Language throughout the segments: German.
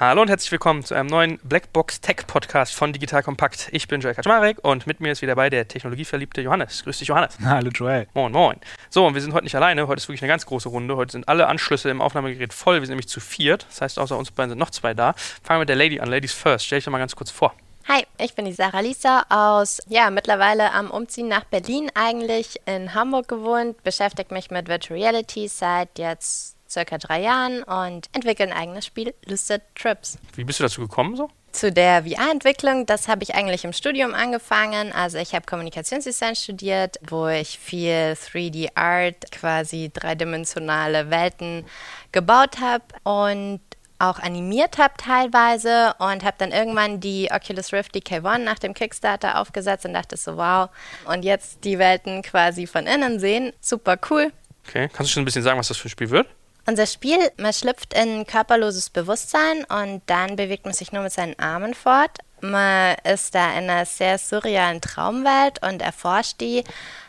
Hallo und herzlich willkommen zu einem neuen Blackbox Tech Podcast von Digital Kompakt. Ich bin Joel Kaczmarek und mit mir ist wieder bei der technologieverliebte Johannes. Grüß dich, Johannes. Hallo, Joel. Moin, moin. So, und wir sind heute nicht alleine. Heute ist wirklich eine ganz große Runde. Heute sind alle Anschlüsse im Aufnahmegerät voll. Wir sind nämlich zu viert. Das heißt, außer uns beiden sind noch zwei da. Fangen wir mit der Lady an. Ladies first. Stell dich doch mal ganz kurz vor. Hi, ich bin die Sarah Lisa aus, ja, mittlerweile am Umziehen nach Berlin eigentlich, in Hamburg gewohnt, beschäftige mich mit Virtual Reality seit jetzt circa drei Jahren und entwickle ein eigenes Spiel, Lucid Trips. Wie bist du dazu gekommen so? Zu der VR-Entwicklung, das habe ich eigentlich im Studium angefangen. Also ich habe Kommunikationsdesign studiert, wo ich viel 3D-Art, quasi dreidimensionale Welten gebaut habe und auch animiert habe teilweise und habe dann irgendwann die Oculus Rift DK1 nach dem Kickstarter aufgesetzt und dachte so, wow. Und jetzt die Welten quasi von innen sehen, super cool. Okay, kannst du schon ein bisschen sagen, was das für ein Spiel wird? Unser Spiel, man schlüpft in körperloses Bewusstsein und dann bewegt man sich nur mit seinen Armen fort. Man ist da in einer sehr surrealen Traumwelt und erforscht die,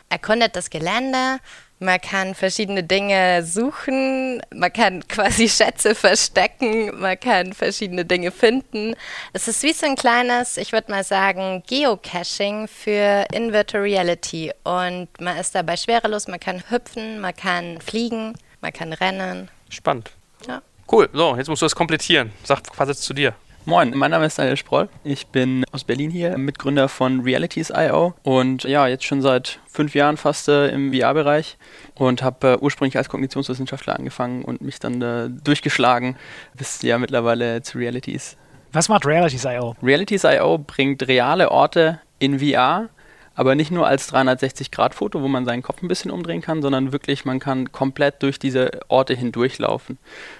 erkundet das Gelände. Man kann verschiedene Dinge suchen, man kann quasi Schätze verstecken, man kann verschiedene Dinge finden. Es ist wie so ein kleines, ich würde mal sagen, Geocaching für In-Virtual Reality. Und man ist dabei schwerelos, man kann hüpfen, man kann fliegen. Man kann rennen. Spannend. Ja. Cool. So, jetzt musst du das komplettieren. Sag was zu dir. Moin, mein Name ist Daniel Sproll. Ich bin aus Berlin hier, Mitgründer von Realities.io und ja, jetzt schon seit fünf Jahren fast äh, im VR-Bereich und habe äh, ursprünglich als Kognitionswissenschaftler angefangen und mich dann äh, durchgeschlagen bis ja mittlerweile zu Realities. Was macht Realities.io? Realities.io bringt reale Orte in VR aber nicht nur als 360-Grad-Foto, wo man seinen Kopf ein bisschen umdrehen kann, sondern wirklich, man kann komplett durch diese Orte hindurchlaufen.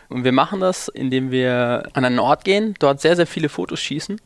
Und wir machen das, indem wir an einen Ort gehen, dort sehr, sehr viele Fotos schießen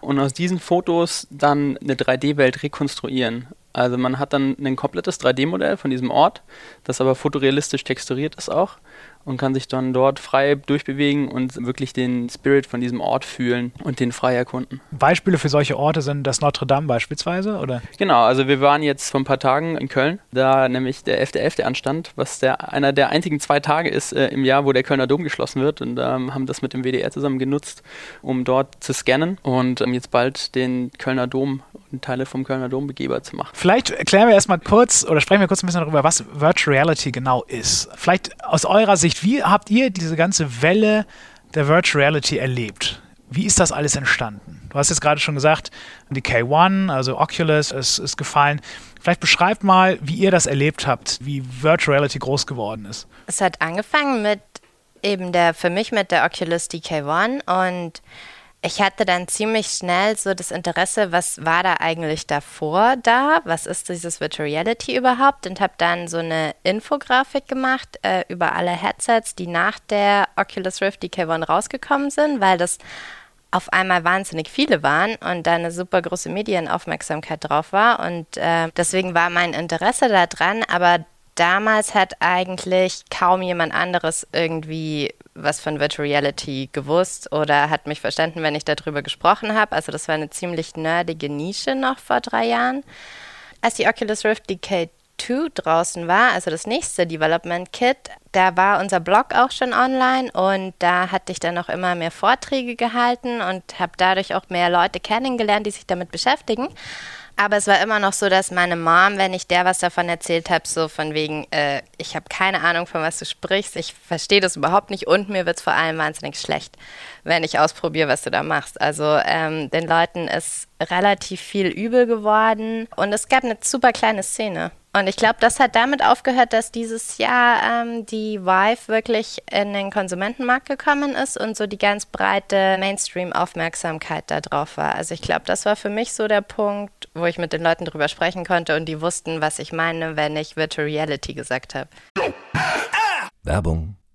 und aus diesen Fotos dann eine 3D-Welt rekonstruieren. Also man hat dann ein komplettes 3D-Modell von diesem Ort, das aber fotorealistisch texturiert ist auch und kann sich dann dort frei durchbewegen und wirklich den Spirit von diesem Ort fühlen und den frei erkunden. Beispiele für solche Orte sind das Notre Dame beispielsweise, oder? Genau, also wir waren jetzt vor ein paar Tagen in Köln, da nämlich der 11.11. .11. anstand, was der, einer der einzigen zwei Tage ist äh, im Jahr, wo der Kölner Dom geschlossen wird und ähm, haben das mit dem WDR zusammen genutzt, um dort zu scannen und ähm, jetzt bald den Kölner Dom und Teile vom Kölner Dom begehbar zu machen. Vielleicht erklären wir erstmal kurz oder sprechen wir kurz ein bisschen darüber, was Virtual Reality genau ist. Vielleicht aus eurer Sicht Sicht, wie habt ihr diese ganze Welle der Virtual Reality erlebt? Wie ist das alles entstanden? Du hast jetzt gerade schon gesagt, die K1, also Oculus, ist, ist gefallen. Vielleicht beschreibt mal, wie ihr das erlebt habt, wie Virtual Reality groß geworden ist. Es hat angefangen mit eben der, für mich mit der Oculus DK1 und ich hatte dann ziemlich schnell so das Interesse, was war da eigentlich davor da? Was ist dieses Virtual Reality überhaupt? Und habe dann so eine Infografik gemacht äh, über alle Headsets, die nach der Oculus Rift DK1 rausgekommen sind, weil das auf einmal wahnsinnig viele waren und da eine super große Medienaufmerksamkeit drauf war. Und äh, deswegen war mein Interesse daran, aber damals hat eigentlich kaum jemand anderes irgendwie was von Virtual Reality gewusst oder hat mich verstanden, wenn ich darüber gesprochen habe. Also das war eine ziemlich nerdige Nische noch vor drei Jahren. Als die Oculus Rift DK2 draußen war, also das nächste Development Kit, da war unser Blog auch schon online und da hatte ich dann auch immer mehr Vorträge gehalten und habe dadurch auch mehr Leute kennengelernt, die sich damit beschäftigen. Aber es war immer noch so, dass meine Mom, wenn ich der was davon erzählt habe, so von wegen, äh, ich habe keine Ahnung, von was du sprichst, ich verstehe das überhaupt nicht und mir wird es vor allem wahnsinnig schlecht, wenn ich ausprobiere, was du da machst. Also ähm, den Leuten ist relativ viel übel geworden und es gab eine super kleine Szene. Und ich glaube, das hat damit aufgehört, dass dieses Jahr ähm, die Vive wirklich in den Konsumentenmarkt gekommen ist und so die ganz breite Mainstream-Aufmerksamkeit da drauf war. Also ich glaube, das war für mich so der Punkt, wo ich mit den Leuten drüber sprechen konnte und die wussten, was ich meine, wenn ich Virtual Reality gesagt habe. Werbung.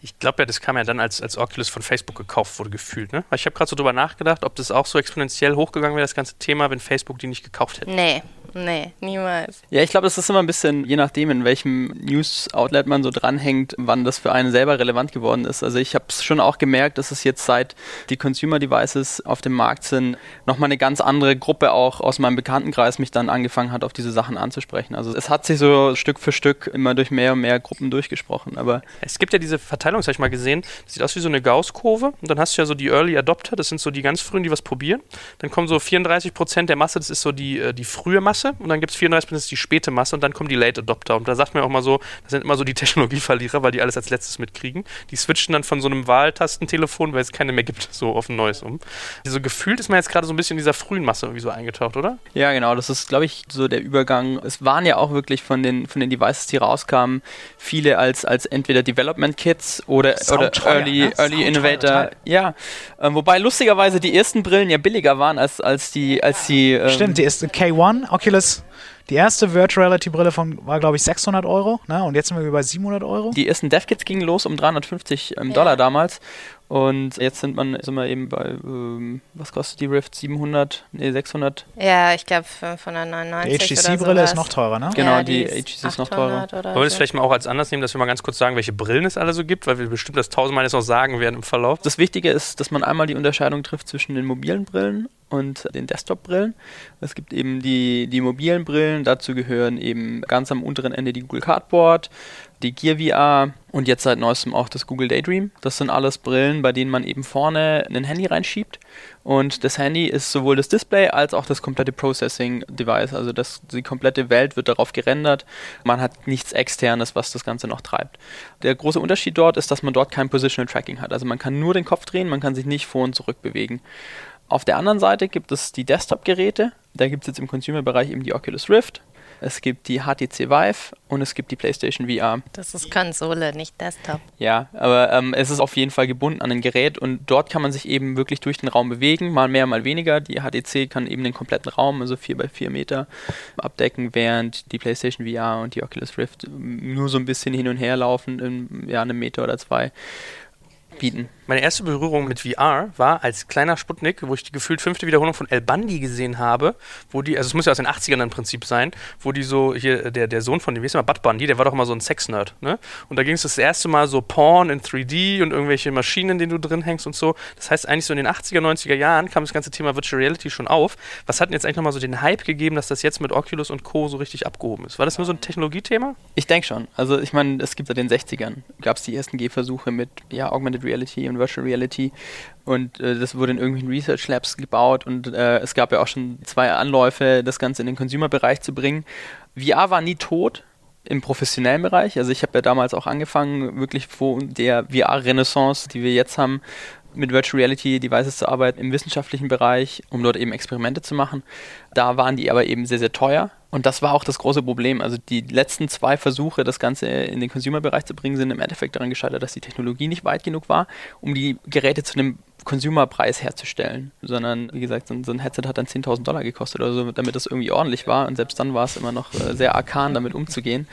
Ich glaube ja, das kam ja dann, als, als Oculus von Facebook gekauft wurde, gefühlt. Ne? Ich habe gerade so drüber nachgedacht, ob das auch so exponentiell hochgegangen wäre, das ganze Thema, wenn Facebook die nicht gekauft hätte. Nee, nee, niemals. Ja, ich glaube, es ist immer ein bisschen, je nachdem, in welchem News-Outlet man so dranhängt, wann das für einen selber relevant geworden ist. Also ich habe es schon auch gemerkt, dass es jetzt seit die Consumer Devices auf dem Markt sind, nochmal eine ganz andere Gruppe auch aus meinem Bekanntenkreis mich dann angefangen hat, auf diese Sachen anzusprechen. Also es hat sich so Stück für Stück immer durch mehr und mehr Gruppen durchgesprochen. Aber Es gibt ja diese Verteilung, das habe ich mal gesehen, das sieht aus wie so eine Gauss-Kurve und dann hast du ja so die Early Adopter, das sind so die ganz frühen, die was probieren. Dann kommen so 34% der Masse, das ist so die, äh, die frühe Masse und dann gibt es 34%, das ist die späte Masse und dann kommen die Late Adopter. Und da sagt man auch mal so, das sind immer so die Technologieverlierer, weil die alles als letztes mitkriegen. Die switchen dann von so einem Wahltastentelefon, weil es keine mehr gibt, so auf ein neues um. So gefühlt ist man jetzt gerade so ein bisschen in dieser frühen Masse irgendwie so eingetaucht, oder? Ja, genau, das ist, glaube ich, so der Übergang. Es waren ja auch wirklich von den, von den Devices, die rauskamen, viele als, als entweder Development Kits oder, oder Early, ne? Early Innovator. Teil. Ja, ähm, wobei lustigerweise die ersten Brillen ja billiger waren als, als die, als die. Ähm, Stimmt, die erste K1, Oculus, die erste Virtual Reality Brille von war, glaube ich, 600 Euro. Ne? Und jetzt sind wir bei 700 Euro. Die ersten DevKits gingen los um 350 ähm, Dollar damals. Und jetzt sind, man, sind wir eben bei, ähm, was kostet die Rift? 700? Nee, 600? Ja, ich glaube die 599 oder HTC-Brille ist noch teurer, ne? Genau, ja, die ist HTC ist noch teurer. 800 Oder Wollen wir das vielleicht mal auch als Anlass nehmen, dass wir mal ganz kurz sagen, welche Brillen es alle so gibt, weil wir bestimmt das tausendmal jetzt noch sagen werden im Verlauf. Das Wichtige ist, dass man einmal die Unterscheidung trifft zwischen den mobilen Brillen und den Desktop-Brillen. Es gibt eben die, die mobilen Brillen, dazu gehören eben ganz am unteren Ende die Google Cardboard, die Gear VR und jetzt seit neuestem auch das Google Daydream. Das sind alles Brillen, bei denen man eben vorne ein Handy reinschiebt und das Handy ist sowohl das Display als auch das komplette Processing-Device. Also das, die komplette Welt wird darauf gerendert. Man hat nichts externes, was das Ganze noch treibt. Der große Unterschied dort ist, dass man dort kein Positional Tracking hat. Also man kann nur den Kopf drehen, man kann sich nicht vor und zurück bewegen. Auf der anderen Seite gibt es die Desktop-Geräte. Da gibt es jetzt im Consumer-Bereich eben die Oculus Rift. Es gibt die HTC Vive und es gibt die PlayStation VR. Das ist Konsole, nicht Desktop. Ja, aber ähm, es ist auf jeden Fall gebunden an ein Gerät und dort kann man sich eben wirklich durch den Raum bewegen, mal mehr, mal weniger. Die HTC kann eben den kompletten Raum, also 4 bei 4 Meter, abdecken, während die PlayStation VR und die Oculus Rift nur so ein bisschen hin und her laufen, in ja, einem Meter oder zwei bieten. Meine erste Berührung mit VR war als kleiner Sputnik, wo ich die gefühlt fünfte Wiederholung von El Bandi gesehen habe, wo die, also es muss ja aus den 80ern im Prinzip sein, wo die so, hier, der, der Sohn von dem, wie ist der mal, Bud Bundy, der war doch immer so ein Sex-Nerd, ne? Und da ging es das erste Mal so Porn in 3D und irgendwelche Maschinen, in denen du drin hängst und so. Das heißt, eigentlich so in den 80er, 90er Jahren kam das ganze Thema Virtual Reality schon auf. Was hat denn jetzt eigentlich nochmal so den Hype gegeben, dass das jetzt mit Oculus und Co. so richtig abgehoben ist? War das nur so ein Technologiethema? Ich denke schon. Also ich meine, es gibt seit den 60ern, gab es die ersten Gehversuche mit ja, Augmented Reality und Virtual Reality und äh, das wurde in irgendwelchen Research Labs gebaut und äh, es gab ja auch schon zwei Anläufe, das Ganze in den Consumer-Bereich zu bringen. VR war nie tot im professionellen Bereich. Also ich habe ja damals auch angefangen, wirklich vor der VR-Renaissance, die wir jetzt haben, mit Virtual Reality Devices zu arbeiten im wissenschaftlichen Bereich, um dort eben Experimente zu machen. Da waren die aber eben sehr, sehr teuer. Und das war auch das große Problem. Also die letzten zwei Versuche, das Ganze in den Consumer-Bereich zu bringen, sind im Endeffekt daran gescheitert, dass die Technologie nicht weit genug war, um die Geräte zu einem Consumer-Preis herzustellen. Sondern, wie gesagt, so ein, Headset hat dann 10.000 Dollar gekostet oder so, damit das irgendwie ordentlich war. Und selbst dann war es immer noch äh, sehr arkan, damit umzugehen.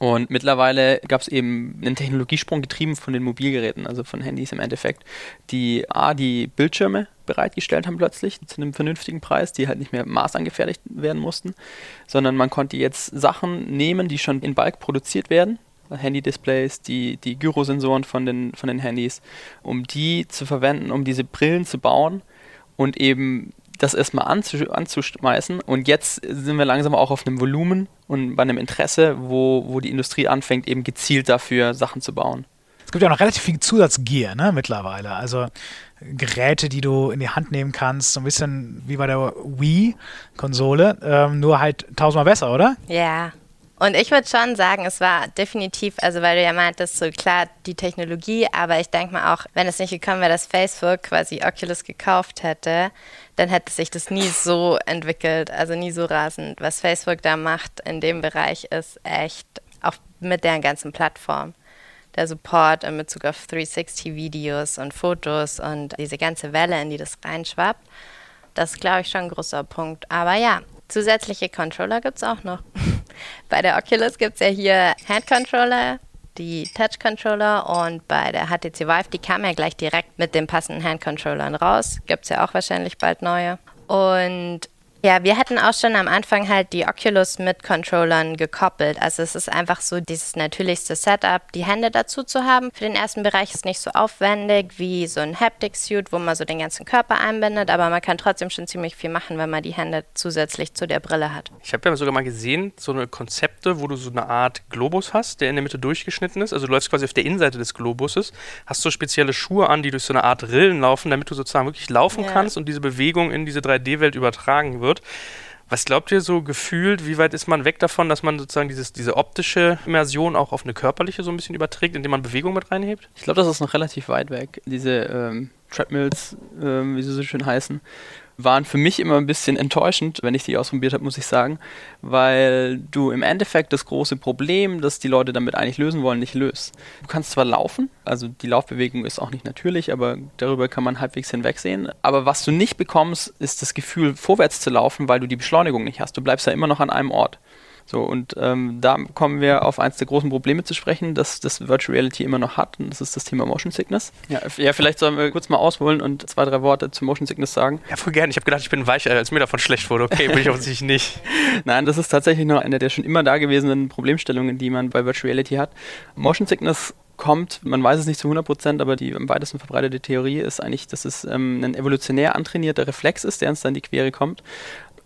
Und mittlerweile gab es eben einen Technologiesprung getrieben von den Mobilgeräten, also von Handys im Endeffekt, die A, die Bildschirme bereitgestellt haben plötzlich zu einem vernünftigen Preis, die halt nicht mehr maßangefertigt werden mussten, sondern man konnte jetzt Sachen nehmen, die schon in Bulk produziert werden, Handy-Displays, die, die Gyrosensoren von den, von den Handys, um die zu verwenden, um diese Brillen zu bauen und eben das erstmal anzu, anzuschmeißen. Und jetzt sind wir langsam auch auf einem Volumen und bei einem Interesse, wo, wo die Industrie anfängt, eben gezielt dafür Sachen zu bauen. Es gibt ja noch relativ viel Zusatzgear ne, mittlerweile. Also Geräte, die du in die Hand nehmen kannst, so ein bisschen wie bei der Wii-Konsole, ähm, nur halt tausendmal besser, oder? Ja, Und ich würde schon sagen, es war definitiv, also weil du ja meintest, so klar die Technologie, aber ich denke mal auch, wenn es nicht gekommen wäre, dass Facebook quasi Oculus gekauft hätte, dann hätte sich das nie so entwickelt, also nie so rasend. Was Facebook da macht in dem Bereich ist echt, auch mit deren ganzen Plattform. Der Support in Bezug auf 360-Videos und Fotos und diese ganze Welle, in die das reinschwappt, das ist, glaube ich, schon ein großer Punkt. Aber ja, zusätzliche Controller gibt es auch noch. bei der Oculus gibt es ja hier Hand-Controller, die Touch-Controller und bei der HTC Vive, die kam ja gleich direkt mit den passenden Hand-Controllern raus. Gibt es ja auch wahrscheinlich bald neue. Und ja, wir hatten auch schon am Anfang halt die Oculus mit Controllern gekoppelt. Also es ist einfach so dieses natürlichste Setup, die Hände dazu zu haben. Für den ersten Bereich ist nicht so aufwendig wie so ein Haptic-Suit, wo man so den ganzen Körper einbindet, aber man kann trotzdem schon ziemlich viel machen, wenn man die Hände zusätzlich zu der Brille hat. Ich habe ja sogar mal gesehen, so eine Konzepte, wo du so eine Art Globus hast, der in der Mitte durchgeschnitten ist. Also du läufst quasi auf der Innenseite des Globuses, hast so spezielle Schuhe an, die durch so eine Art Rillen laufen, damit du sozusagen wirklich laufen ja. kannst und diese Bewegung in diese 3D-Welt übertragen wird wird. Was glaubt ihr so gefühlt, wie weit ist man weg davon, dass man sozusagen dieses, diese optische Immersion auch auf eine körperliche so ein bisschen überträgt, indem man Bewegung mit reinhebt? Ich glaube, das ist noch relativ weit weg, diese ähm, Treadmills, ähm, wie sie so schön heißen waren für mich immer ein bisschen enttäuschend, wenn ich die ausprobiert habe, muss ich sagen, weil du im Endeffekt das große Problem, das die Leute damit eigentlich lösen wollen, nicht löst. Du kannst zwar laufen, also die Laufbewegung ist auch nicht natürlich, aber darüber kann man halbwegs hinwegsehen. Aber was du nicht bekommst, ist das Gefühl, vorwärts zu laufen, weil du die Beschleunigung nicht hast. Du bleibst ja immer noch an einem Ort. So, und ähm, da kommen wir auf eins der großen Probleme zu sprechen, dass das Virtual Reality immer noch hat, und das ist das Thema Motion Sickness. Ja, ja vielleicht sollen wir kurz mal ausholen und zwei, drei Worte zu Motion Sickness sagen. Ja, voll gerne. Ich habe gedacht, ich bin weich, als mir davon schlecht wurde. Okay, bin ich offensichtlich nicht. Nein, das ist tatsächlich noch eine der schon immer dagewesenen Problemstellungen, die man bei Virtual Reality hat. Motion Sickness kommt, man weiß es nicht zu 100 Prozent, aber die am weitesten verbreitete Theorie ist eigentlich, dass es ähm, ein evolutionär antrainierter Reflex ist, der uns dann in die Quere kommt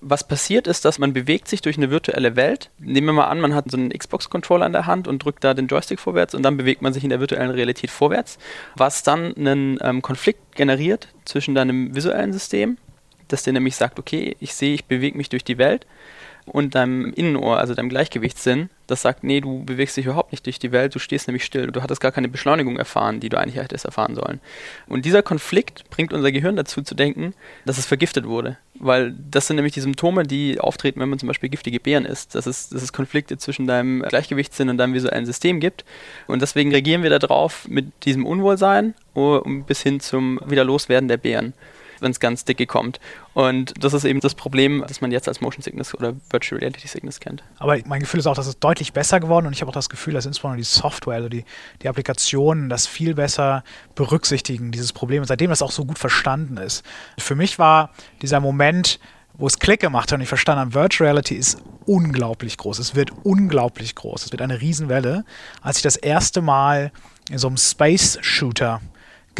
was passiert ist, dass man bewegt sich durch eine virtuelle Welt. Nehmen wir mal an, man hat so einen Xbox-Controller in der Hand und drückt da den Joystick vorwärts und dann bewegt man sich in der virtuellen Realität vorwärts, was dann einen ähm, Konflikt generiert zwischen deinem visuellen System, das dir nämlich sagt, okay, ich sehe, ich bewege mich durch die Welt und deinem Innenohr, also deinem Gleichgewichtssinn, das sagt, nee, du bewegst dich überhaupt nicht durch die Welt, du stehst nämlich still. Du hattest gar keine Beschleunigung erfahren, die du eigentlich hättest erfahren sollen. Und dieser Konflikt bringt unser Gehirn dazu zu denken, dass es vergiftet wurde. Weil das sind nämlich die Symptome, die auftreten, wenn man zum Beispiel giftige Beeren isst. Dass es, dass es Konflikte zwischen deinem Gleichgewichtssinn und deinem visuellen System gibt. Und deswegen reagieren wir darauf mit diesem Unwohlsein bis hin zum Wiederloswerden der Beeren wenn es ganz dicke kommt. Und das ist eben das Problem, das man jetzt als Motion Sickness oder Virtual Reality Sickness kennt. Aber mein Gefühl ist auch, dass es deutlich besser geworden und ich habe auch das Gefühl, dass insbesondere die Software, also die, die Applikationen, das viel besser berücksichtigen, dieses Problem, seitdem das auch so gut verstanden ist. Für mich war dieser Moment, wo es Klick gemacht hat und ich verstanden habe, Virtual Reality ist unglaublich groß. Es wird unglaublich groß. Es wird eine Riesenwelle. Als ich das erste Mal in so einem Space Shooter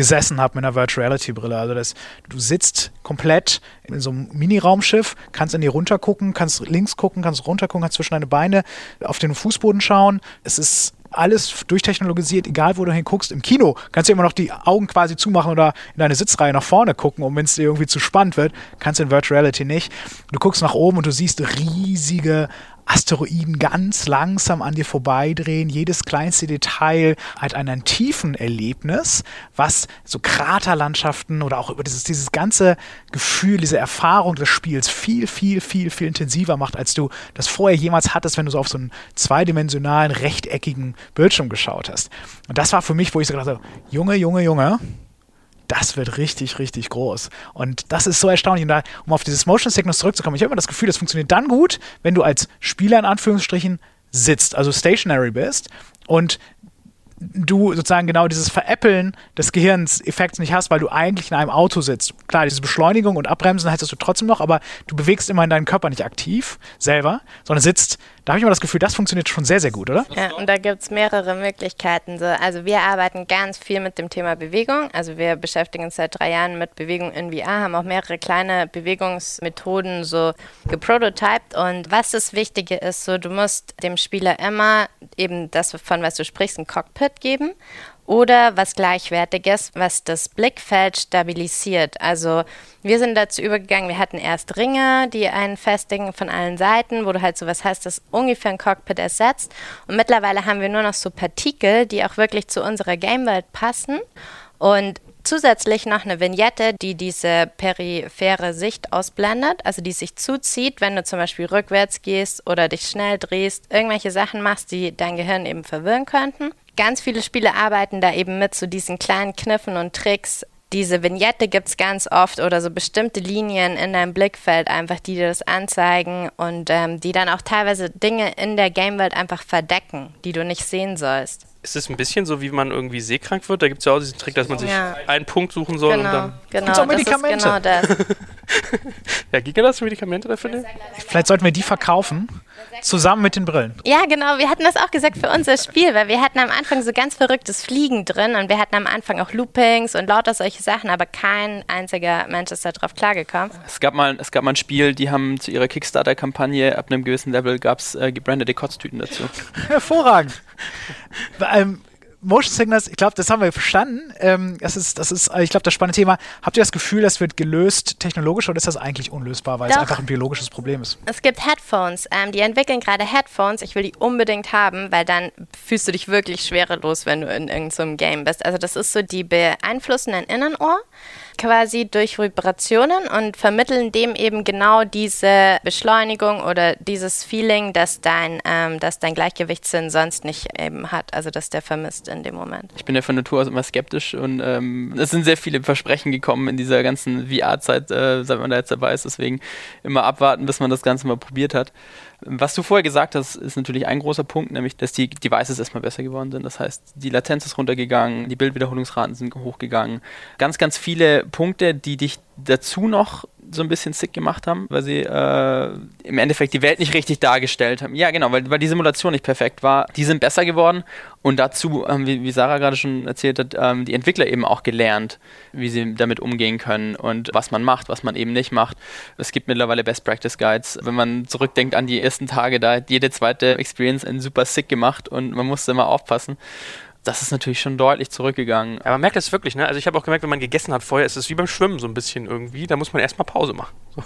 gesessen habe mit einer Virtual Reality Brille. Also das, du sitzt komplett in so einem Mini-Raumschiff, kannst in die runter gucken, kannst links gucken, kannst runter gucken, kannst zwischen deine Beine auf den Fußboden schauen. Es ist alles durchtechnologisiert, egal wo du hinguckst. Im Kino kannst du immer noch die Augen quasi zumachen oder in deine Sitzreihe nach vorne gucken, um wenn es dir irgendwie zu spannend wird, kannst du in Virtual Reality nicht. Du guckst nach oben und du siehst riesige Asteroiden ganz langsam an dir vorbeidrehen. Jedes kleinste Detail hat einen tiefen Erlebnis, was so Kraterlandschaften oder auch über dieses, dieses ganze Gefühl, diese Erfahrung des Spiels viel, viel, viel, viel intensiver macht, als du das vorher jemals hattest, wenn du so auf so einen zweidimensionalen, rechteckigen Bildschirm geschaut hast. Und das war für mich, wo ich so gedacht habe, Junge, Junge, Junge, das wird richtig, richtig groß. Und das ist so erstaunlich. Und da, um auf dieses Motion Sickness zurückzukommen, ich habe immer das Gefühl, das funktioniert dann gut, wenn du als Spieler in Anführungsstrichen sitzt, also stationary bist und du sozusagen genau dieses Veräppeln des Gehirns-Effekts nicht hast, weil du eigentlich in einem Auto sitzt. Klar, diese Beschleunigung und Abbremsen hättest du trotzdem noch, aber du bewegst immer in deinen Körper nicht aktiv selber, sondern sitzt da habe ich immer das Gefühl, das funktioniert schon sehr, sehr gut, oder? Ja, und da gibt es mehrere Möglichkeiten. So. Also wir arbeiten ganz viel mit dem Thema Bewegung. Also wir beschäftigen uns seit drei Jahren mit Bewegung in VR, haben auch mehrere kleine Bewegungsmethoden so geprototyped. Und was das Wichtige ist, so du musst dem Spieler immer eben das, von was du sprichst, ein Cockpit geben oder was Gleichwertiges, was das Blickfeld stabilisiert. Also wir sind dazu übergegangen, wir hatten erst Ringe, die einen festigen von allen Seiten, wo du halt sowas hast, das ungefähr ein Cockpit ersetzt. Und mittlerweile haben wir nur noch so Partikel, die auch wirklich zu unserer Gamewelt passen. Und zusätzlich noch eine Vignette, die diese periphere Sicht ausblendet, also die sich zuzieht, wenn du zum Beispiel rückwärts gehst oder dich schnell drehst, irgendwelche Sachen machst, die dein Gehirn eben verwirren könnten. Ganz viele Spiele arbeiten da eben mit zu so diesen kleinen Kniffen und Tricks. Diese Vignette gibt es ganz oft oder so bestimmte Linien in deinem Blickfeld einfach, die dir das anzeigen und ähm, die dann auch teilweise Dinge in der Gamewelt einfach verdecken, die du nicht sehen sollst ist es ein bisschen so, wie man irgendwie seekrank wird? Da gibt es ja auch diesen Trick, dass man sich ja. einen Punkt suchen soll genau, und dann. Genau, gibt's auch Medikamente. genau das. ja, gibt es Medikamente dafür? Vielleicht sollten wir die verkaufen, zusammen mit den Brillen. Ja, genau. Wir hatten das auch gesagt für unser Spiel, weil wir hatten am Anfang so ganz verrücktes Fliegen drin und wir hatten am Anfang auch Loopings und lauter solche Sachen, aber kein einziger Mensch ist darauf klargekommen. Es gab mal, es gab mal ein Spiel, die haben zu ihrer Kickstarter-Kampagne ab einem gewissen Level gab es äh, gebrandete Kotztüten dazu. Hervorragend ähm, Motion Sickness, ich glaube, das haben wir verstanden. Ähm, das ist, das ist, ich glaube, das spannende Thema. Habt ihr das Gefühl, das wird gelöst technologisch oder ist das eigentlich unlösbar, weil Doch. es einfach ein biologisches Problem ist? Es gibt Headphones. Ähm, die entwickeln gerade Headphones. Ich will die unbedingt haben, weil dann fühlst du dich wirklich schwerelos, wenn du in irgendeinem so Game bist. Also das ist so, die beeinflussen dein Innenohr quasi durch Vibrationen und vermitteln dem eben genau diese Beschleunigung oder dieses Feeling, dass dein, ähm, dass dein Gleichgewichtssinn sonst nicht eben hat, also dass der vermisst in dem Moment. Ich bin ja von Natur aus immer skeptisch und ähm, es sind sehr viele Versprechen gekommen in dieser ganzen VR-Zeit, äh, seit man da jetzt dabei ist, deswegen immer abwarten, bis man das Ganze mal probiert hat. Was du vorher gesagt hast, ist natürlich ein großer Punkt, nämlich, dass die Devices erstmal besser geworden sind. Das heißt, die Latenz ist runtergegangen, die Bildwiederholungsraten sind hochgegangen. Ganz, ganz viele Punkte, die dich dazu noch so ein bisschen sick gemacht haben, weil sie äh, im Endeffekt die Welt nicht richtig dargestellt haben. Ja, genau, weil, weil die Simulation nicht perfekt war. Die sind besser geworden und dazu, ähm, wie, wie, Sarah gerade schon erzählt hat, ähm, die Entwickler eben auch gelernt, wie sie damit umgehen können und was man macht, was man eben nicht macht. Es gibt mittlerweile Best Practice Guides. Wenn man zurückdenkt an die ersten Tage, da hat jede zweite Experience einen super sick gemacht und man musste immer aufpassen das ist natürlich schon deutlich zurückgegangen. Aber man merkt das wirklich, ne? Also ich habe auch gemerkt, wenn man gegessen hat vorher, ist es wie beim Schwimmen so ein bisschen irgendwie. Da muss man erstmal Pause machen. So.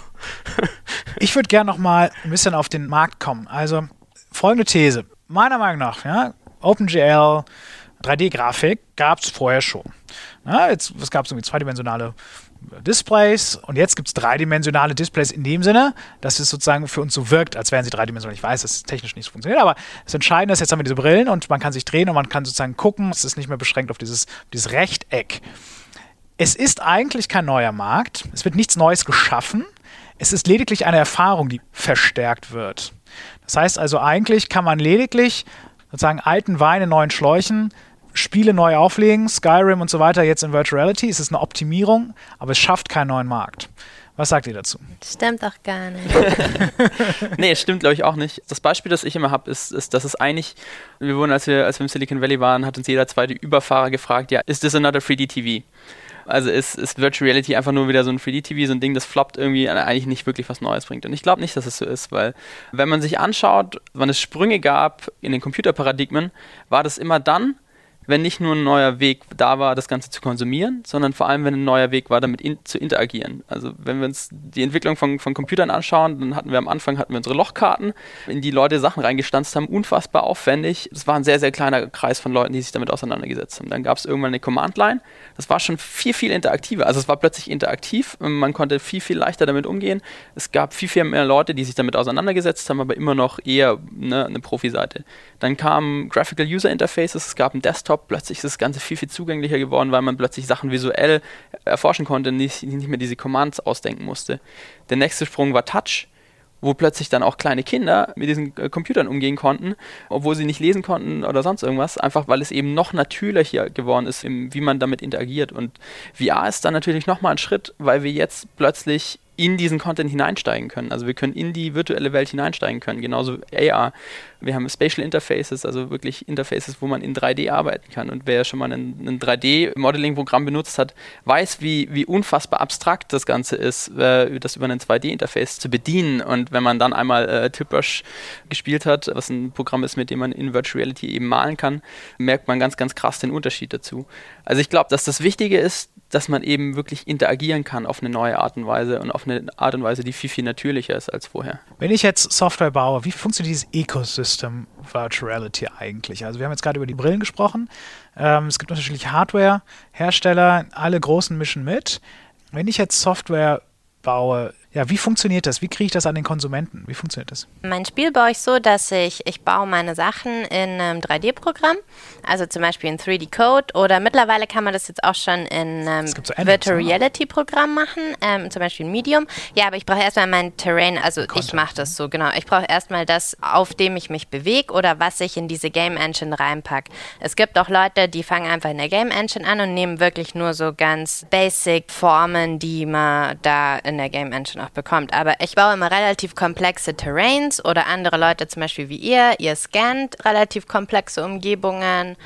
ich würde gerne noch mal ein bisschen auf den Markt kommen. Also folgende These. Meiner Meinung nach, ja, OpenGL, 3D-Grafik gab es vorher schon. Ja, jetzt, es gab irgendwie zweidimensionale Displays und jetzt gibt es dreidimensionale Displays in dem Sinne, dass es sozusagen für uns so wirkt, als wären sie dreidimensional. Ich weiß, dass es technisch nicht so funktioniert, aber das Entscheidende ist, jetzt haben wir diese Brillen und man kann sich drehen und man kann sozusagen gucken. Es ist nicht mehr beschränkt auf dieses, dieses Rechteck. Es ist eigentlich kein neuer Markt. Es wird nichts Neues geschaffen. Es ist lediglich eine Erfahrung, die verstärkt wird. Das heißt also, eigentlich kann man lediglich sozusagen alten Wein in neuen Schläuchen Spiele neu auflegen, Skyrim und so weiter, jetzt in Virtual Reality. Es ist eine Optimierung, aber es schafft keinen neuen Markt. Was sagt ihr dazu? Stimmt doch gar nicht. nee, stimmt glaube ich auch nicht. Das Beispiel, das ich immer habe, ist, ist, dass es eigentlich, wir wurden, als wir, als wir im Silicon Valley waren, hat uns jeder zweite Überfahrer gefragt, ja, ist this another 3D-TV? Also ist, ist Virtual Reality einfach nur wieder so ein 3D-TV, so ein Ding, das floppt irgendwie eigentlich nicht wirklich was Neues bringt. Und ich glaube nicht, dass es so ist, weil wenn man sich anschaut, wann es Sprünge gab in den Computerparadigmen, war das immer dann, wenn nicht nur ein neuer Weg da war, das Ganze zu konsumieren, sondern vor allem, wenn ein neuer Weg war, damit in, zu interagieren. Also wenn wir uns die Entwicklung von, von Computern anschauen, dann hatten wir am Anfang hatten wir unsere Lochkarten, in die Leute Sachen reingestanzt haben, unfassbar aufwendig. Es war ein sehr, sehr kleiner Kreis von Leuten, die sich damit auseinandergesetzt haben. Dann gab es irgendwann eine Command-Line, das war schon viel, viel interaktiver. Also es war plötzlich interaktiv, man konnte viel, viel leichter damit umgehen. Es gab viel, viel mehr Leute, die sich damit auseinandergesetzt haben, aber immer noch eher ne, eine Profi-Seite. Dann kamen Graphical User Interfaces, es gab einen Desktop, plötzlich ist das Ganze viel, viel zugänglicher geworden, weil man plötzlich Sachen visuell erforschen konnte, nicht, nicht mehr diese Commands ausdenken musste. Der nächste Sprung war Touch wo plötzlich dann auch kleine Kinder mit diesen äh, Computern umgehen konnten, obwohl sie nicht lesen konnten oder sonst irgendwas, einfach weil es eben noch natürlicher geworden ist, wie man damit interagiert. Und VR ist dann natürlich nochmal ein Schritt, weil wir jetzt plötzlich in diesen Content hineinsteigen können. Also wir können in die virtuelle Welt hineinsteigen können, genauso AR. Wir haben Spatial Interfaces, also wirklich Interfaces, wo man in 3D arbeiten kann. Und wer schon mal ein, ein 3D-Modeling-Programm benutzt hat, weiß, wie, wie unfassbar abstrakt das Ganze ist, äh, das über ein 2D-Interface zu bedienen. Und wenn man dann einmal äh, Tipbrush gespielt hat, was ein Programm ist, mit dem man in Virtual Reality eben malen kann, merkt man ganz, ganz krass den Unterschied dazu. Also ich glaube, dass das Wichtige ist, dass man eben wirklich interagieren kann auf eine neue Art und Weise und auf eine Art und Weise, die viel, viel natürlicher ist als vorher. Wenn ich jetzt Software baue, wie funktioniert dieses Ecosystem Virtual Reality eigentlich? Also wir haben jetzt gerade über die Brillen gesprochen. Ähm, es gibt unterschiedliche Hardware-Hersteller, alle großen mischen mit. Wenn ich jetzt Software baue, ja, wie funktioniert das? Wie kriege ich das an den Konsumenten? Wie funktioniert das? Mein Spiel baue ich so, dass ich, ich baue meine Sachen in einem 3D-Programm, also zum Beispiel in 3D-Code oder mittlerweile kann man das jetzt auch schon in einem so Virtual Reality-Programm machen, ähm, zum Beispiel in Medium. Ja, aber ich brauche erstmal mein Terrain, also Content. ich mache das so, genau. Ich brauche erstmal das, auf dem ich mich bewege oder was ich in diese Game Engine reinpacke. Es gibt auch Leute, die fangen einfach in der Game Engine an und nehmen wirklich nur so ganz basic Formen, die man da in der Game Engine noch bekommt. Aber ich baue immer relativ komplexe Terrains oder andere Leute zum Beispiel wie ihr, ihr scannt relativ komplexe Umgebungen.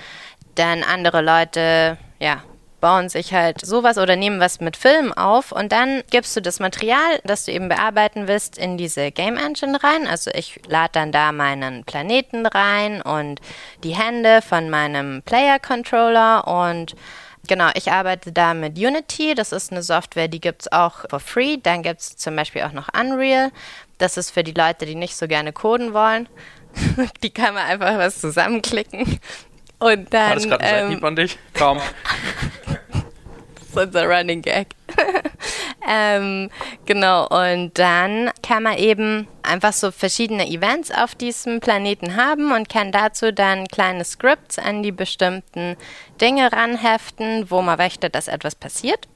Dann andere Leute, ja, bauen sich halt sowas oder nehmen was mit Film auf und dann gibst du das Material, das du eben bearbeiten willst, in diese Game Engine rein. Also ich lade dann da meinen Planeten rein und die Hände von meinem Player Controller und Genau, ich arbeite da mit Unity. Das ist eine Software, die gibt es auch for free. Dann gibt es zum Beispiel auch noch Unreal. Das ist für die Leute, die nicht so gerne coden wollen. die kann man einfach was zusammenklicken. Und dann. War das gerade ein ähm, an dich? Kaum. das ist unser Running Gag. ähm, genau, und dann kann man eben einfach so verschiedene Events auf diesem Planeten haben und kann dazu dann kleine Scripts an die bestimmten Dinge ranheften, wo man möchte, dass etwas passiert.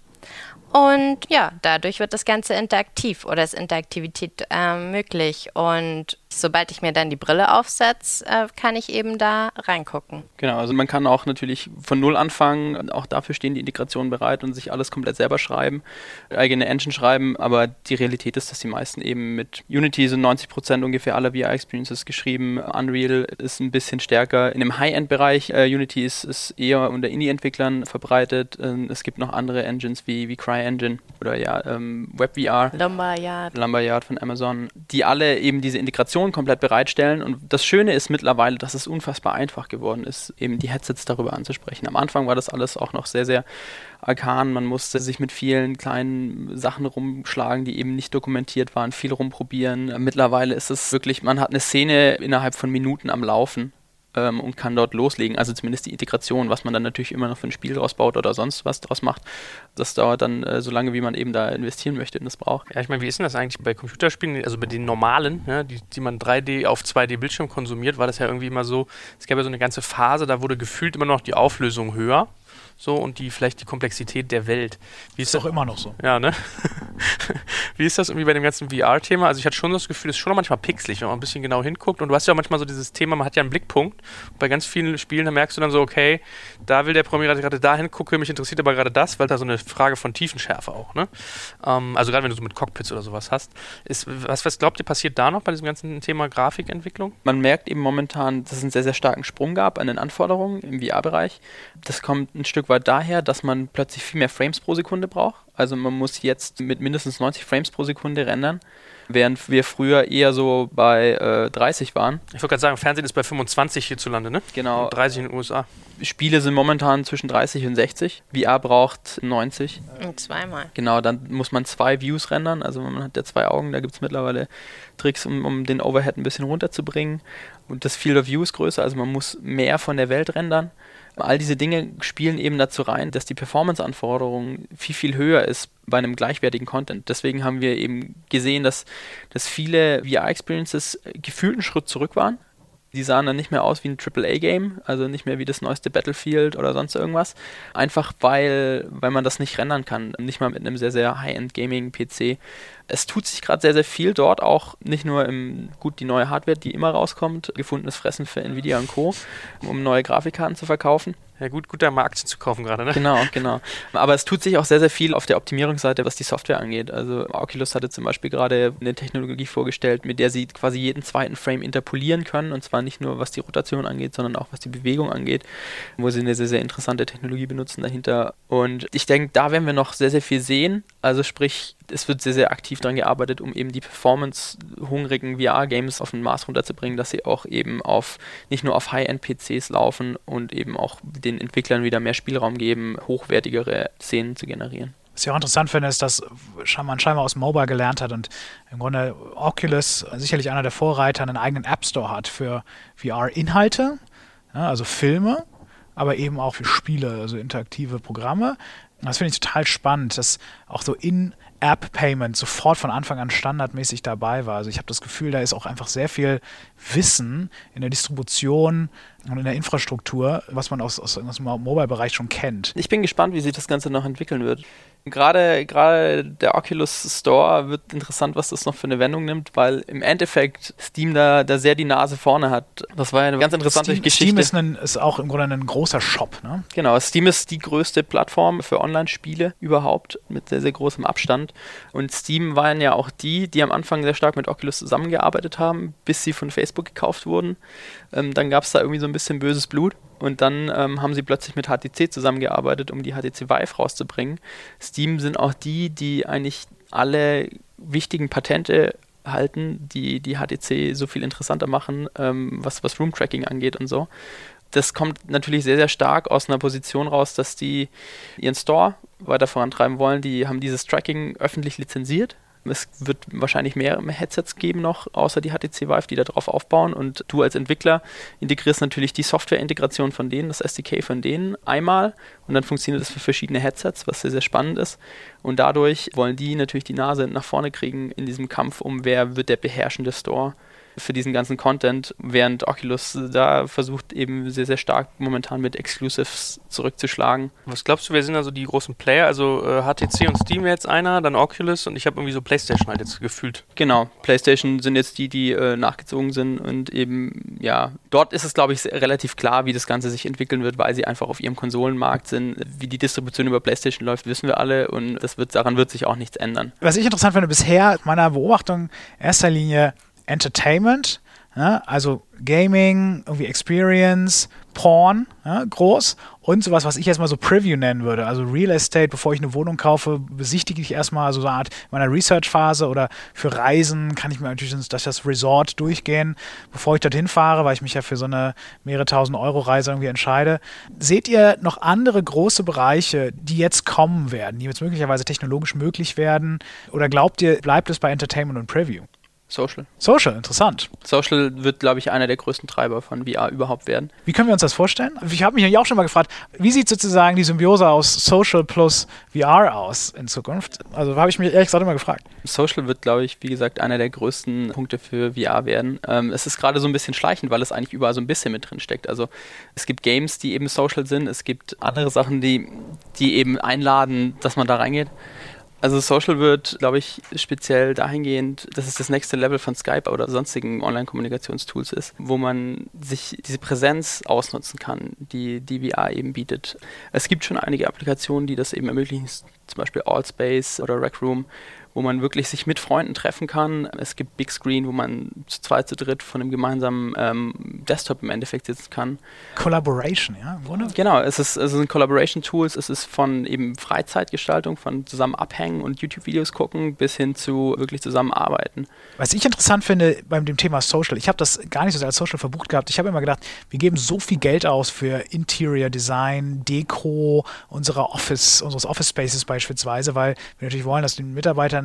Und ja, dadurch wird das Ganze interaktiv oder ist Interaktivität äh, möglich. Und sobald ich mir dann die Brille aufsetze, äh, kann ich eben da reingucken. Genau, also man kann auch natürlich von Null anfangen. Auch dafür stehen die Integrationen bereit und sich alles komplett selber schreiben, eigene Engine schreiben. Aber die Realität ist, dass die meisten eben mit Unity sind 90 Prozent ungefähr aller VR-Experiences geschrieben. Unreal ist ein bisschen stärker. In dem High-End-Bereich, äh, Unity ist, ist eher unter Indie-Entwicklern verbreitet. Ähm, es gibt noch andere Engines wie, wie CryEngine oder ja, ähm, WebVR. Lumberyard. Lumberyard von Amazon, die alle eben diese Integration Funktionen komplett bereitstellen. Und das Schöne ist mittlerweile, dass es unfassbar einfach geworden ist, eben die Headsets darüber anzusprechen. Am Anfang war das alles auch noch sehr, sehr arkan. Man musste sich mit vielen kleinen Sachen rumschlagen, die eben nicht dokumentiert waren, viel rumprobieren. Mittlerweile ist es wirklich, man hat eine Szene innerhalb von Minuten am Laufen ähm, und kann dort loslegen. Also zumindest die Integration, was man dann natürlich immer noch für ein Spiel draus baut oder sonst was draus macht. Das dauert dann äh, so lange, wie man eben da investieren möchte und das braucht. Ja, ich meine, wie ist denn das eigentlich bei Computerspielen, also bei den normalen, ne, die, die man 3D auf 2D Bildschirm konsumiert, war das ja irgendwie immer so, es gab ja so eine ganze Phase, da wurde gefühlt immer noch die Auflösung höher so und die vielleicht die Komplexität der Welt. Wie ist, ist doch immer noch so. Ja, ne? Wie ist das irgendwie bei dem ganzen VR-Thema? Also ich hatte schon das Gefühl, es ist schon manchmal pixelig, wenn man ein bisschen genau hinguckt. Und du hast ja auch manchmal so dieses Thema, man hat ja einen Blickpunkt. Und bei ganz vielen Spielen, da merkst du dann so, okay, da will der Programmierer gerade da hingucken, mich interessiert aber gerade das, weil da so eine Frage von Tiefenschärfe auch, ne? Ähm, also gerade wenn du so mit Cockpits oder sowas hast. Ist, was, was glaubt ihr, passiert da noch bei diesem ganzen Thema Grafikentwicklung? Man merkt eben momentan, dass es einen sehr, sehr starken Sprung gab an den Anforderungen im VR-Bereich. Das kommt ein Stück weit daher, dass man plötzlich viel mehr Frames pro Sekunde braucht. Also man muss jetzt mit mindestens 90 Frames pro Sekunde rendern, während wir früher eher so bei äh, 30 waren. Ich wollte gerade sagen, Fernsehen ist bei 25 hierzulande, ne? Genau. Und 30 in den USA. Spiele sind momentan zwischen 30 und 60. VR braucht 90. Und zweimal. Genau, dann muss man zwei Views rendern. Also man hat ja zwei Augen, da gibt es mittlerweile Tricks, um, um den Overhead ein bisschen runterzubringen. Und das Field of View ist größer, also man muss mehr von der Welt rendern. All diese Dinge spielen eben dazu rein, dass die Performance-Anforderung viel, viel höher ist bei einem gleichwertigen Content. Deswegen haben wir eben gesehen, dass, dass viele VR-Experiences gefühlt einen Schritt zurück waren. Die sahen dann nicht mehr aus wie ein AAA-Game, also nicht mehr wie das neueste Battlefield oder sonst irgendwas. Einfach weil, weil man das nicht rendern kann. Nicht mal mit einem sehr, sehr High-End-Gaming-PC Es tut sich gerade sehr, sehr viel dort auch, nicht nur im, gut, die neue Hardware, die immer rauskommt, gefundenes Fressen für Nvidia und Co., um neue Grafikkarten zu verkaufen. Ja, gut, gut, da mal Aktien zu kaufen gerade, ne? Genau, genau. Aber es tut sich auch sehr, sehr viel auf der Optimierungsseite, was die Software angeht. Also Oculus hatte zum Beispiel gerade eine Technologie vorgestellt, mit der sie quasi jeden zweiten Frame interpolieren können. Und zwar nicht nur was die Rotation angeht, sondern auch was die Bewegung angeht, wo sie eine sehr, sehr interessante Technologie benutzen dahinter. Und ich denke, da werden wir noch sehr, sehr viel sehen. Also sprich, es wird sehr, sehr aktiv daran gearbeitet, um eben die performance-hungrigen VR-Games auf ein Maß runterzubringen, dass sie auch eben auf nicht nur auf High-End-PCs laufen und eben auch den Entwicklern wieder mehr Spielraum geben, hochwertigere Szenen zu generieren. Was ich auch interessant finde, ist, dass man scheinbar aus Mobile gelernt hat und im Grunde Oculus, sicherlich einer der Vorreiter, einen eigenen App Store hat für VR-Inhalte, also Filme, aber eben auch für Spiele, also interaktive Programme. Das finde ich total spannend, dass auch so in App-Payment sofort von Anfang an standardmäßig dabei war. Also ich habe das Gefühl, da ist auch einfach sehr viel Wissen in der Distribution und in der Infrastruktur, was man aus, aus, aus dem Mobile-Bereich schon kennt. Ich bin gespannt, wie sich das Ganze noch entwickeln wird. Gerade, gerade der Oculus Store wird interessant, was das noch für eine Wendung nimmt, weil im Endeffekt Steam da, da sehr die Nase vorne hat. Das war ja eine ganz interessante Steam, Geschichte. Steam ist, ein, ist auch im Grunde ein großer Shop, ne? Genau, Steam ist die größte Plattform für Online-Spiele überhaupt mit sehr, sehr großem Abstand. Und Steam waren ja auch die, die am Anfang sehr stark mit Oculus zusammengearbeitet haben, bis sie von Facebook gekauft wurden. Ähm, dann gab es da irgendwie so ein bisschen böses Blut. Und dann ähm, haben sie plötzlich mit HTC zusammengearbeitet, um die HTC Vive rauszubringen. Steam sind auch die, die eigentlich alle wichtigen Patente halten, die die HTC so viel interessanter machen, ähm, was, was Room-Tracking angeht und so. Das kommt natürlich sehr, sehr stark aus einer Position raus, dass die ihren Store weiter vorantreiben wollen. Die haben dieses Tracking öffentlich lizenziert es wird wahrscheinlich mehr Headsets geben noch, außer die HTC Vive, die darauf aufbauen. Und du als Entwickler integrierst natürlich die Software-Integration von denen, das SDK von denen einmal. Und dann funktioniert das für verschiedene Headsets, was sehr, sehr spannend ist. Und dadurch wollen die natürlich die Nase nach vorne kriegen in diesem Kampf um, wer wird der beherrschende Store für diesen ganzen Content, während Oculus da versucht eben sehr, sehr stark momentan mit Exclusives zurückzuschlagen. Was glaubst du, wer sind also die großen Player? Also äh, HTC und Steam jetzt einer, dann Oculus und ich habe irgendwie so PlayStation halt jetzt gefühlt. Genau, PlayStation sind jetzt die, die äh, nachgezogen sind und eben, ja, dort ist es, glaube ich, relativ klar, wie das Ganze sich entwickeln wird, weil sie einfach auf ihrem Konsolenmarkt sind. Wie die Distribution über PlayStation läuft, wissen wir alle und das wird, daran wird sich auch nichts ändern. Was ich interessant finde, bisher meiner Beobachtung in erster Linie Entertainment, ja, also Gaming, irgendwie Experience, Porn, ja, groß und sowas, was ich jetzt mal so Preview nennen würde. Also Real Estate, bevor ich eine Wohnung kaufe, besichtige ich erstmal so eine Art meiner Research-Phase oder für Reisen kann ich mir natürlich das, das Resort durchgehen, bevor ich dorthin fahre, weil ich mich ja für so eine mehrere tausend Euro Reise irgendwie entscheide. Seht ihr noch andere große Bereiche, die jetzt kommen werden, die jetzt möglicherweise technologisch möglich werden? Oder glaubt ihr, bleibt es bei Entertainment und Preview? Social. Social, interessant. Social wird, glaube ich, einer der größten Treiber von VR überhaupt werden. Wie können wir uns das vorstellen? Ich habe mich ja auch schon mal gefragt, wie sieht sozusagen die Symbiose aus Social plus VR aus in Zukunft? Also habe ich mich ehrlich gesagt immer gefragt. Social wird, glaube ich, wie gesagt, einer der größten Punkte für VR werden. Ähm, es ist gerade so ein bisschen schleichend, weil es eigentlich überall so ein bisschen mit drin steckt. Also es gibt Games, die eben social sind, es gibt andere Sachen, die, die eben einladen, dass man da reingeht. Also Social wird, glaube ich, speziell dahingehend, dass es das nächste Level von Skype oder sonstigen Online-Kommunikationstools ist, wo man sich diese Präsenz ausnutzen kann, die die VR eben bietet. Es gibt schon einige Applikationen, die das eben ermöglichen, zum Beispiel Allspace oder Rec Room, wo man wirklich sich mit Freunden treffen kann. Es gibt Big Screen, wo man zu zweit, zu dritt von einem gemeinsamen ähm, Desktop im Endeffekt sitzen kann. Collaboration, ja, Grunde? Genau, es, ist, es sind Collaboration-Tools, es ist von eben Freizeitgestaltung, von zusammen abhängen und YouTube-Videos gucken, bis hin zu wirklich zusammenarbeiten. Was ich interessant finde beim dem Thema Social, ich habe das gar nicht so sehr als Social verbucht gehabt. Ich habe immer gedacht, wir geben so viel Geld aus für Interior Design, Deko, unserer Office, unseres Office Spaces beispielsweise, weil wir natürlich wollen, dass den Mitarbeitern,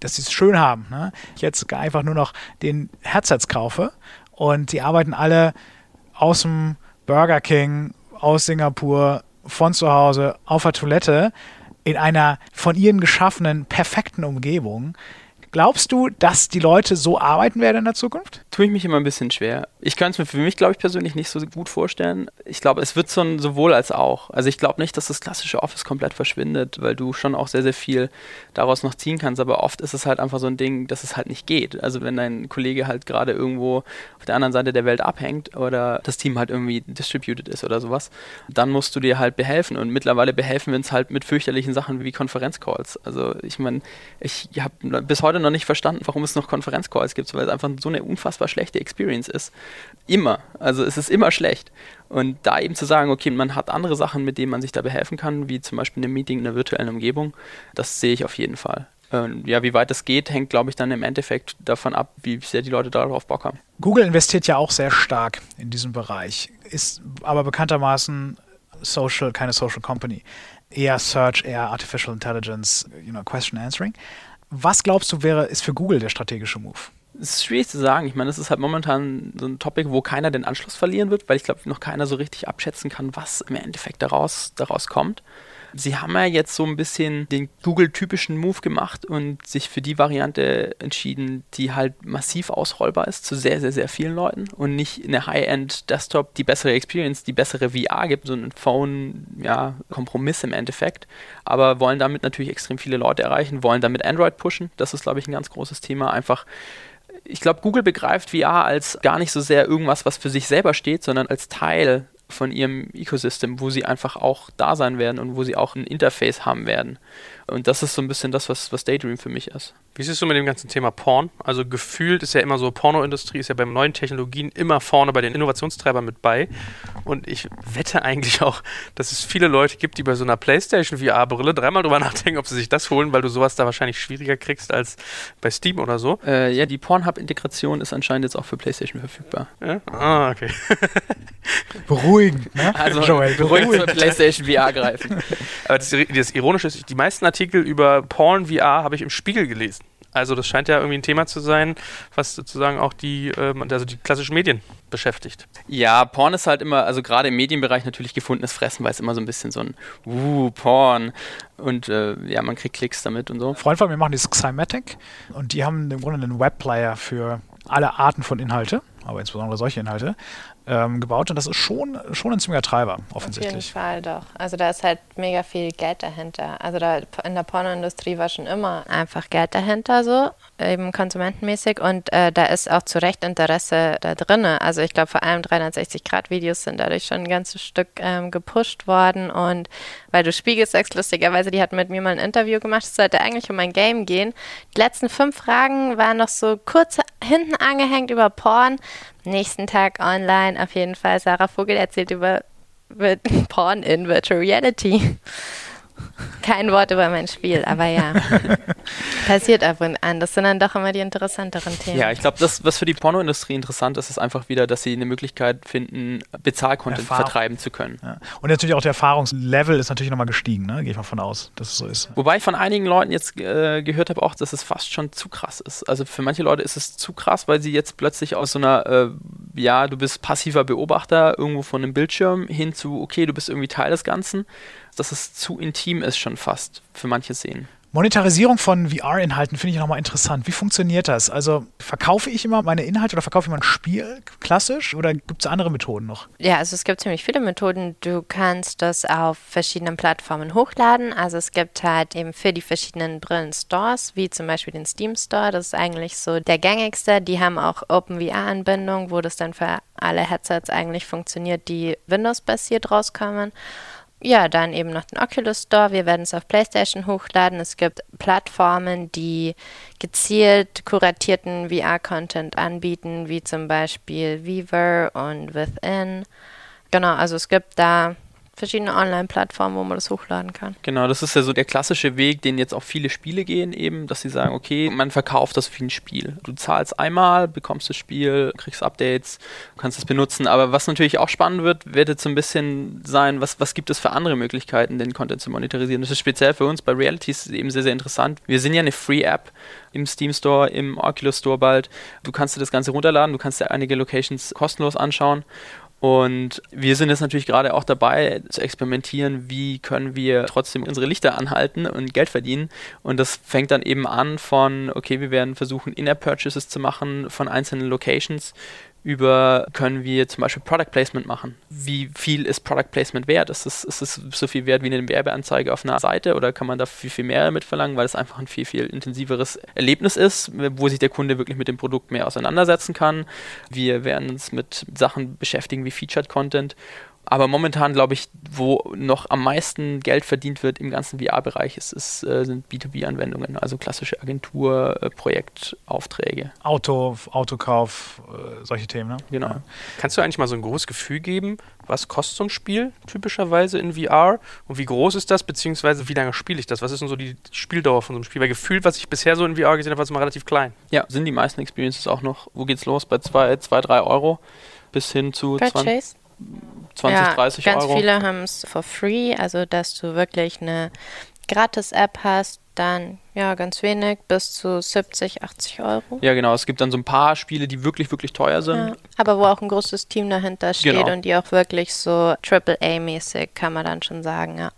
dass sie es schön haben. Ne? Ich jetzt einfach nur noch den Headsets kaufe und die arbeiten alle aus dem Burger King, aus Singapur, von zu Hause, auf der Toilette, in einer von ihnen geschaffenen perfekten Umgebung. Glaubst du, dass die Leute so arbeiten werden in der Zukunft? tue ich mich immer ein bisschen schwer. Ich könnte es mir für mich, glaube ich, persönlich nicht so gut vorstellen. Ich glaube, es wird so ein sowohl als auch. Also ich glaube nicht, dass das klassische Office komplett verschwindet, weil du schon auch sehr, sehr viel daraus noch ziehen kannst. Aber oft ist es halt einfach so ein Ding, dass es halt nicht geht. Also wenn dein Kollege halt gerade irgendwo auf der anderen Seite der Welt abhängt oder das Team halt irgendwie distributed ist oder sowas, dann musst du dir halt behelfen. Und mittlerweile behelfen wir uns halt mit fürchterlichen Sachen wie Konferenzcalls. Also ich meine, ich habe bis heute noch nicht verstanden, warum es noch Konferenzcalls gibt, weil es einfach so eine unfassbar schlechte Experience ist. Immer. Also es ist immer schlecht. Und da eben zu sagen, okay, man hat andere Sachen, mit denen man sich da behelfen kann, wie zum Beispiel ein Meeting in einer virtuellen Umgebung, das sehe ich auf jeden Fall. Ja, wie weit das geht, hängt, glaube ich, dann im Endeffekt davon ab, wie sehr die Leute darauf Bock haben. Google investiert ja auch sehr stark in diesem Bereich, ist aber bekanntermaßen Social, keine Social Company. Eher Search, eher Artificial Intelligence, you know, Question Answering. Was glaubst du, wäre, ist für Google der strategische Move? Es ist schwierig zu sagen. Ich meine, das ist halt momentan so ein Topic, wo keiner den Anschluss verlieren wird, weil ich glaube, noch keiner so richtig abschätzen kann, was im Endeffekt daraus, daraus kommt. Sie haben ja jetzt so ein bisschen den Google-typischen Move gemacht und sich für die Variante entschieden, die halt massiv ausrollbar ist zu sehr, sehr, sehr vielen Leuten und nicht eine High-End-Desktop die bessere Experience, die bessere VR gibt, so ein Phone-Kompromiss ja, im Endeffekt. Aber wollen damit natürlich extrem viele Leute erreichen, wollen damit Android pushen. Das ist, glaube ich, ein ganz großes Thema. Einfach ich glaube, Google begreift VR als gar nicht so sehr irgendwas, was für sich selber steht, sondern als Teil von ihrem Ecosystem, wo sie einfach auch da sein werden und wo sie auch ein Interface haben werden. Und das ist so ein bisschen das, was, was Daydream für mich ist. Wie siehst du mit dem ganzen Thema Porn? Also gefühlt ist ja immer so, Pornoindustrie ist ja bei neuen Technologien immer vorne bei den Innovationstreibern mit bei. Und ich wette eigentlich auch, dass es viele Leute gibt, die bei so einer PlayStation VR-Brille dreimal drüber nachdenken, ob sie sich das holen, weil du sowas da wahrscheinlich schwieriger kriegst als bei Steam oder so. Äh, ja, die Pornhub-Integration ist anscheinend jetzt auch für PlayStation verfügbar. Ja? Ah, okay. beruhigend, ne? Also Joel, beruhigend zur PlayStation VR greifen. Aber das, das Ironische ist, die meisten Artikel über Porn VR habe ich im Spiegel gelesen. Also das scheint ja irgendwie ein Thema zu sein, was sozusagen auch die, ähm, also die klassischen Medien beschäftigt. Ja, Porn ist halt immer, also gerade im Medienbereich natürlich gefundenes Fressen, weil es immer so ein bisschen so ein Uh, Porn und äh, ja, man kriegt Klicks damit und so. Ein Freund von mir macht dieses Cymatic und die haben im Grunde einen Webplayer für alle Arten von Inhalte, aber insbesondere solche Inhalte ähm, gebaut und das ist schon, schon ein ziemlicher Treiber, offensichtlich. Auf jeden Fall doch. Also da ist halt mega viel Geld dahinter. Also da in der Pornoindustrie war schon immer einfach Geld dahinter, so eben konsumentenmäßig und äh, da ist auch zu Recht Interesse da drin. Also ich glaube vor allem 360-Grad-Videos sind dadurch schon ein ganzes Stück ähm, gepusht worden und weil du Spiegel sagst, lustigerweise, die hat mit mir mal ein Interview gemacht, es sollte eigentlich um ein Game gehen. Die letzten fünf Fragen waren noch so kurz hinten angehängt über Porn, Nächsten Tag online auf jeden Fall. Sarah Vogel erzählt über Porn in Virtual Reality. Kein Wort über mein Spiel, aber ja. Passiert ab und an. Das sind dann doch immer die interessanteren Themen. Ja, ich glaube, das, was für die Pornoindustrie interessant ist, ist einfach wieder, dass sie eine Möglichkeit finden, Bezahlcontent vertreiben zu können. Ja. Und natürlich auch der Erfahrungslevel ist natürlich nochmal gestiegen, ne? gehe ich mal von aus, dass es so ist. Wobei ich von einigen Leuten jetzt äh, gehört habe, auch, dass es fast schon zu krass ist. Also für manche Leute ist es zu krass, weil sie jetzt plötzlich aus so einer, äh, ja, du bist passiver Beobachter irgendwo von einem Bildschirm hin zu, okay, du bist irgendwie Teil des Ganzen dass es zu intim ist schon fast für manche Szenen. Monetarisierung von VR-Inhalten finde ich nochmal interessant. Wie funktioniert das? Also verkaufe ich immer meine Inhalte oder verkaufe ich immer ein Spiel klassisch oder gibt es andere Methoden noch? Ja, also es gibt ziemlich viele Methoden. Du kannst das auf verschiedenen Plattformen hochladen. Also es gibt halt eben für die verschiedenen Brillen Stores, wie zum Beispiel den Steam Store. Das ist eigentlich so der gängigste. Die haben auch OpenVR-Anbindung, wo das dann für alle Headsets eigentlich funktioniert, die Windows-basiert rauskommen ja, dann eben noch den Oculus Store. Wir werden es auf PlayStation hochladen. Es gibt Plattformen, die gezielt kuratierten VR-Content anbieten, wie zum Beispiel Weaver und Within. Genau, also es gibt da verschiedene Online-Plattformen, wo man das hochladen kann. Genau, das ist ja so der klassische Weg, den jetzt auch viele Spiele gehen, eben, dass sie sagen, okay, man verkauft das wie ein Spiel. Du zahlst einmal, bekommst das Spiel, kriegst Updates, kannst es benutzen. Aber was natürlich auch spannend wird, wird jetzt so ein bisschen sein, was, was gibt es für andere Möglichkeiten, den Content zu monetarisieren. Das ist speziell für uns bei Realities eben sehr, sehr interessant. Wir sind ja eine Free-App im Steam Store, im Oculus Store bald. Du kannst dir das Ganze runterladen, du kannst dir einige Locations kostenlos anschauen Und wir sind jetzt natürlich gerade auch dabei zu experimentieren, wie können wir trotzdem unsere Lichter anhalten und Geld verdienen. Und das fängt dann eben an von, okay, wir werden versuchen, In-App-Purchases zu machen von einzelnen Locations über können wir zum Beispiel Product Placement machen. Wie viel ist Product Placement wert? Ist es, ist es so viel wert wie eine Werbeanzeige auf einer Seite oder kann man da viel, viel mehr damit verlangen, weil es einfach ein viel, viel intensiveres Erlebnis ist, wo sich der Kunde wirklich mit dem Produkt mehr auseinandersetzen kann. Wir werden uns mit Sachen beschäftigen wie Featured Content aber momentan, glaube ich, wo noch am meisten Geld verdient wird im ganzen VR-Bereich, ist, ist, äh, sind B2B-Anwendungen, also klassische Agentur, äh, Projektaufträge. Auto, Autokauf, äh, solche Themen, ne? Genau. Ja. Kannst du eigentlich mal so ein großes Gefühl geben, was kostet so ein Spiel typischerweise in VR und wie groß ist das, beziehungsweise wie lange spiele ich das? Was ist denn so die Spieldauer von so einem Spiel? Weil gefühlt, was ich bisher so in VR gesehen habe, war es mal relativ klein. Ja, sind die meisten Experiences auch noch, wo geht's los? Bei 2, 3 Euro bis hin zu Purchase? 20. 20, ja, 30 ganz Euro. Ganz viele haben es for free, also dass du wirklich eine Gratis-App hast, dann ja ganz wenig, bis zu 70, 80 Euro. Ja, genau. Es gibt dann so ein paar Spiele, die wirklich, wirklich teuer sind. Ja, aber wo auch ein großes Team dahinter steht genau. und die auch wirklich so AAA-mäßig, kann man dann schon sagen, ja.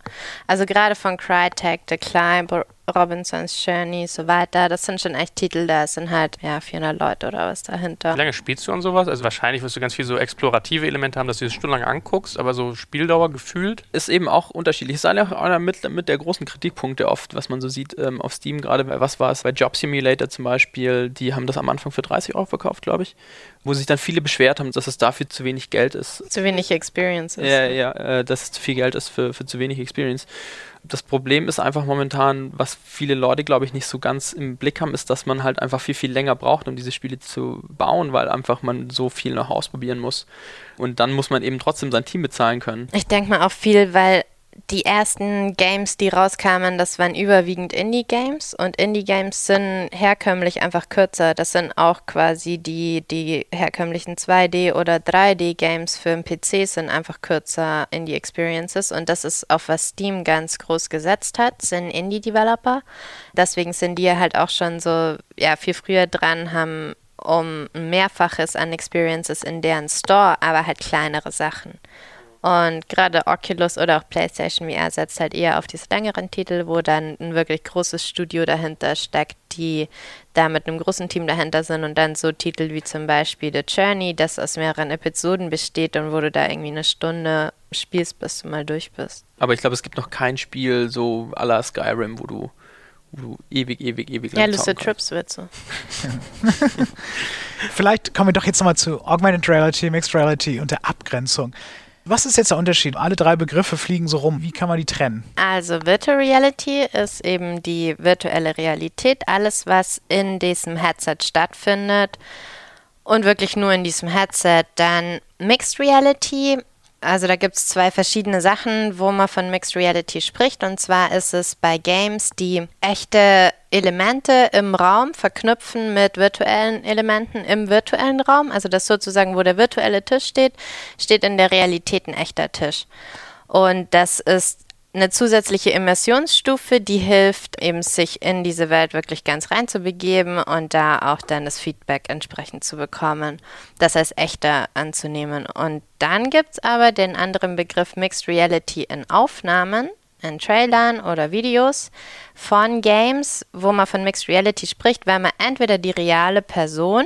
Also gerade von Crytek, The Climb, Robinson's Journey, so weiter. Das sind schon echt Titel, da sind halt ja 400 Leute oder was dahinter. Wie lange spielst du an sowas? Also wahrscheinlich wirst du ganz viel so explorative Elemente haben, dass du das stundenlang anguckst, aber so Spieldauer gefühlt? Ist eben auch unterschiedlich. Das ist eigentlich auch einer mit, mit der großen Kritikpunkte oft, was man so sieht ähm, auf Steam gerade. Was war es bei Job Simulator zum Beispiel? Die haben das am Anfang für 30 Euro verkauft, glaube ich wo sich dann viele beschwert haben, dass es dafür zu wenig Geld ist. Zu wenig Experience ist. Ja, ja, äh, dass es zu viel Geld ist für, für zu wenig Experience. Das Problem ist einfach momentan, was viele Leute, glaube ich, nicht so ganz im Blick haben, ist, dass man halt einfach viel, viel länger braucht, um diese Spiele zu bauen, weil einfach man so viel noch ausprobieren muss. Und dann muss man eben trotzdem sein Team bezahlen können. Ich denke mal auch viel, weil die ersten Games, die rauskamen, das waren überwiegend Indie-Games und Indie-Games sind herkömmlich einfach kürzer. Das sind auch quasi die, die herkömmlichen 2D- oder 3D-Games für den PC sind einfach kürzer Indie-Experiences und das ist auf was Steam ganz groß gesetzt hat, sind Indie-Developer. Deswegen sind die halt auch schon so ja, viel früher dran, haben um Mehrfaches an Experiences in deren Store, aber halt kleinere Sachen. Und gerade Oculus oder auch PlayStation VR setzt halt eher auf diese längeren Titel, wo dann ein wirklich großes Studio dahinter steckt, die da mit einem großen Team dahinter sind und dann so Titel wie zum Beispiel The Journey, das aus mehreren Episoden besteht und wo du da irgendwie eine Stunde spielst, bis du mal durch bist. Aber ich glaube, es gibt noch kein Spiel so à la Skyrim, wo du, wo du ewig, ewig, ewig lang Ja, Lucid Trips wird so. Vielleicht kommen wir doch jetzt nochmal zu Augmented Reality, Mixed Reality und der Abgrenzung. Was ist jetzt der Unterschied? Alle drei Begriffe fliegen so rum. Wie kann man die trennen? Also Virtual Reality ist eben die virtuelle Realität. Alles, was in diesem Headset stattfindet und wirklich nur in diesem Headset. Dann Mixed Reality also da gibt es zwei verschiedene Sachen, wo man von Mixed Reality spricht. Und zwar ist es bei Games, die echte Elemente im Raum verknüpfen mit virtuellen Elementen im virtuellen Raum. Also das sozusagen, wo der virtuelle Tisch steht, steht in der Realität ein echter Tisch. Und das ist eine zusätzliche Immersionsstufe, die hilft, eben sich in diese Welt wirklich ganz reinzubegeben und da auch dann das Feedback entsprechend zu bekommen, das als echter anzunehmen. Und dann gibt es aber den anderen Begriff Mixed Reality in Aufnahmen, in Trailern oder Videos von Games, wo man von Mixed Reality spricht, weil man entweder die reale Person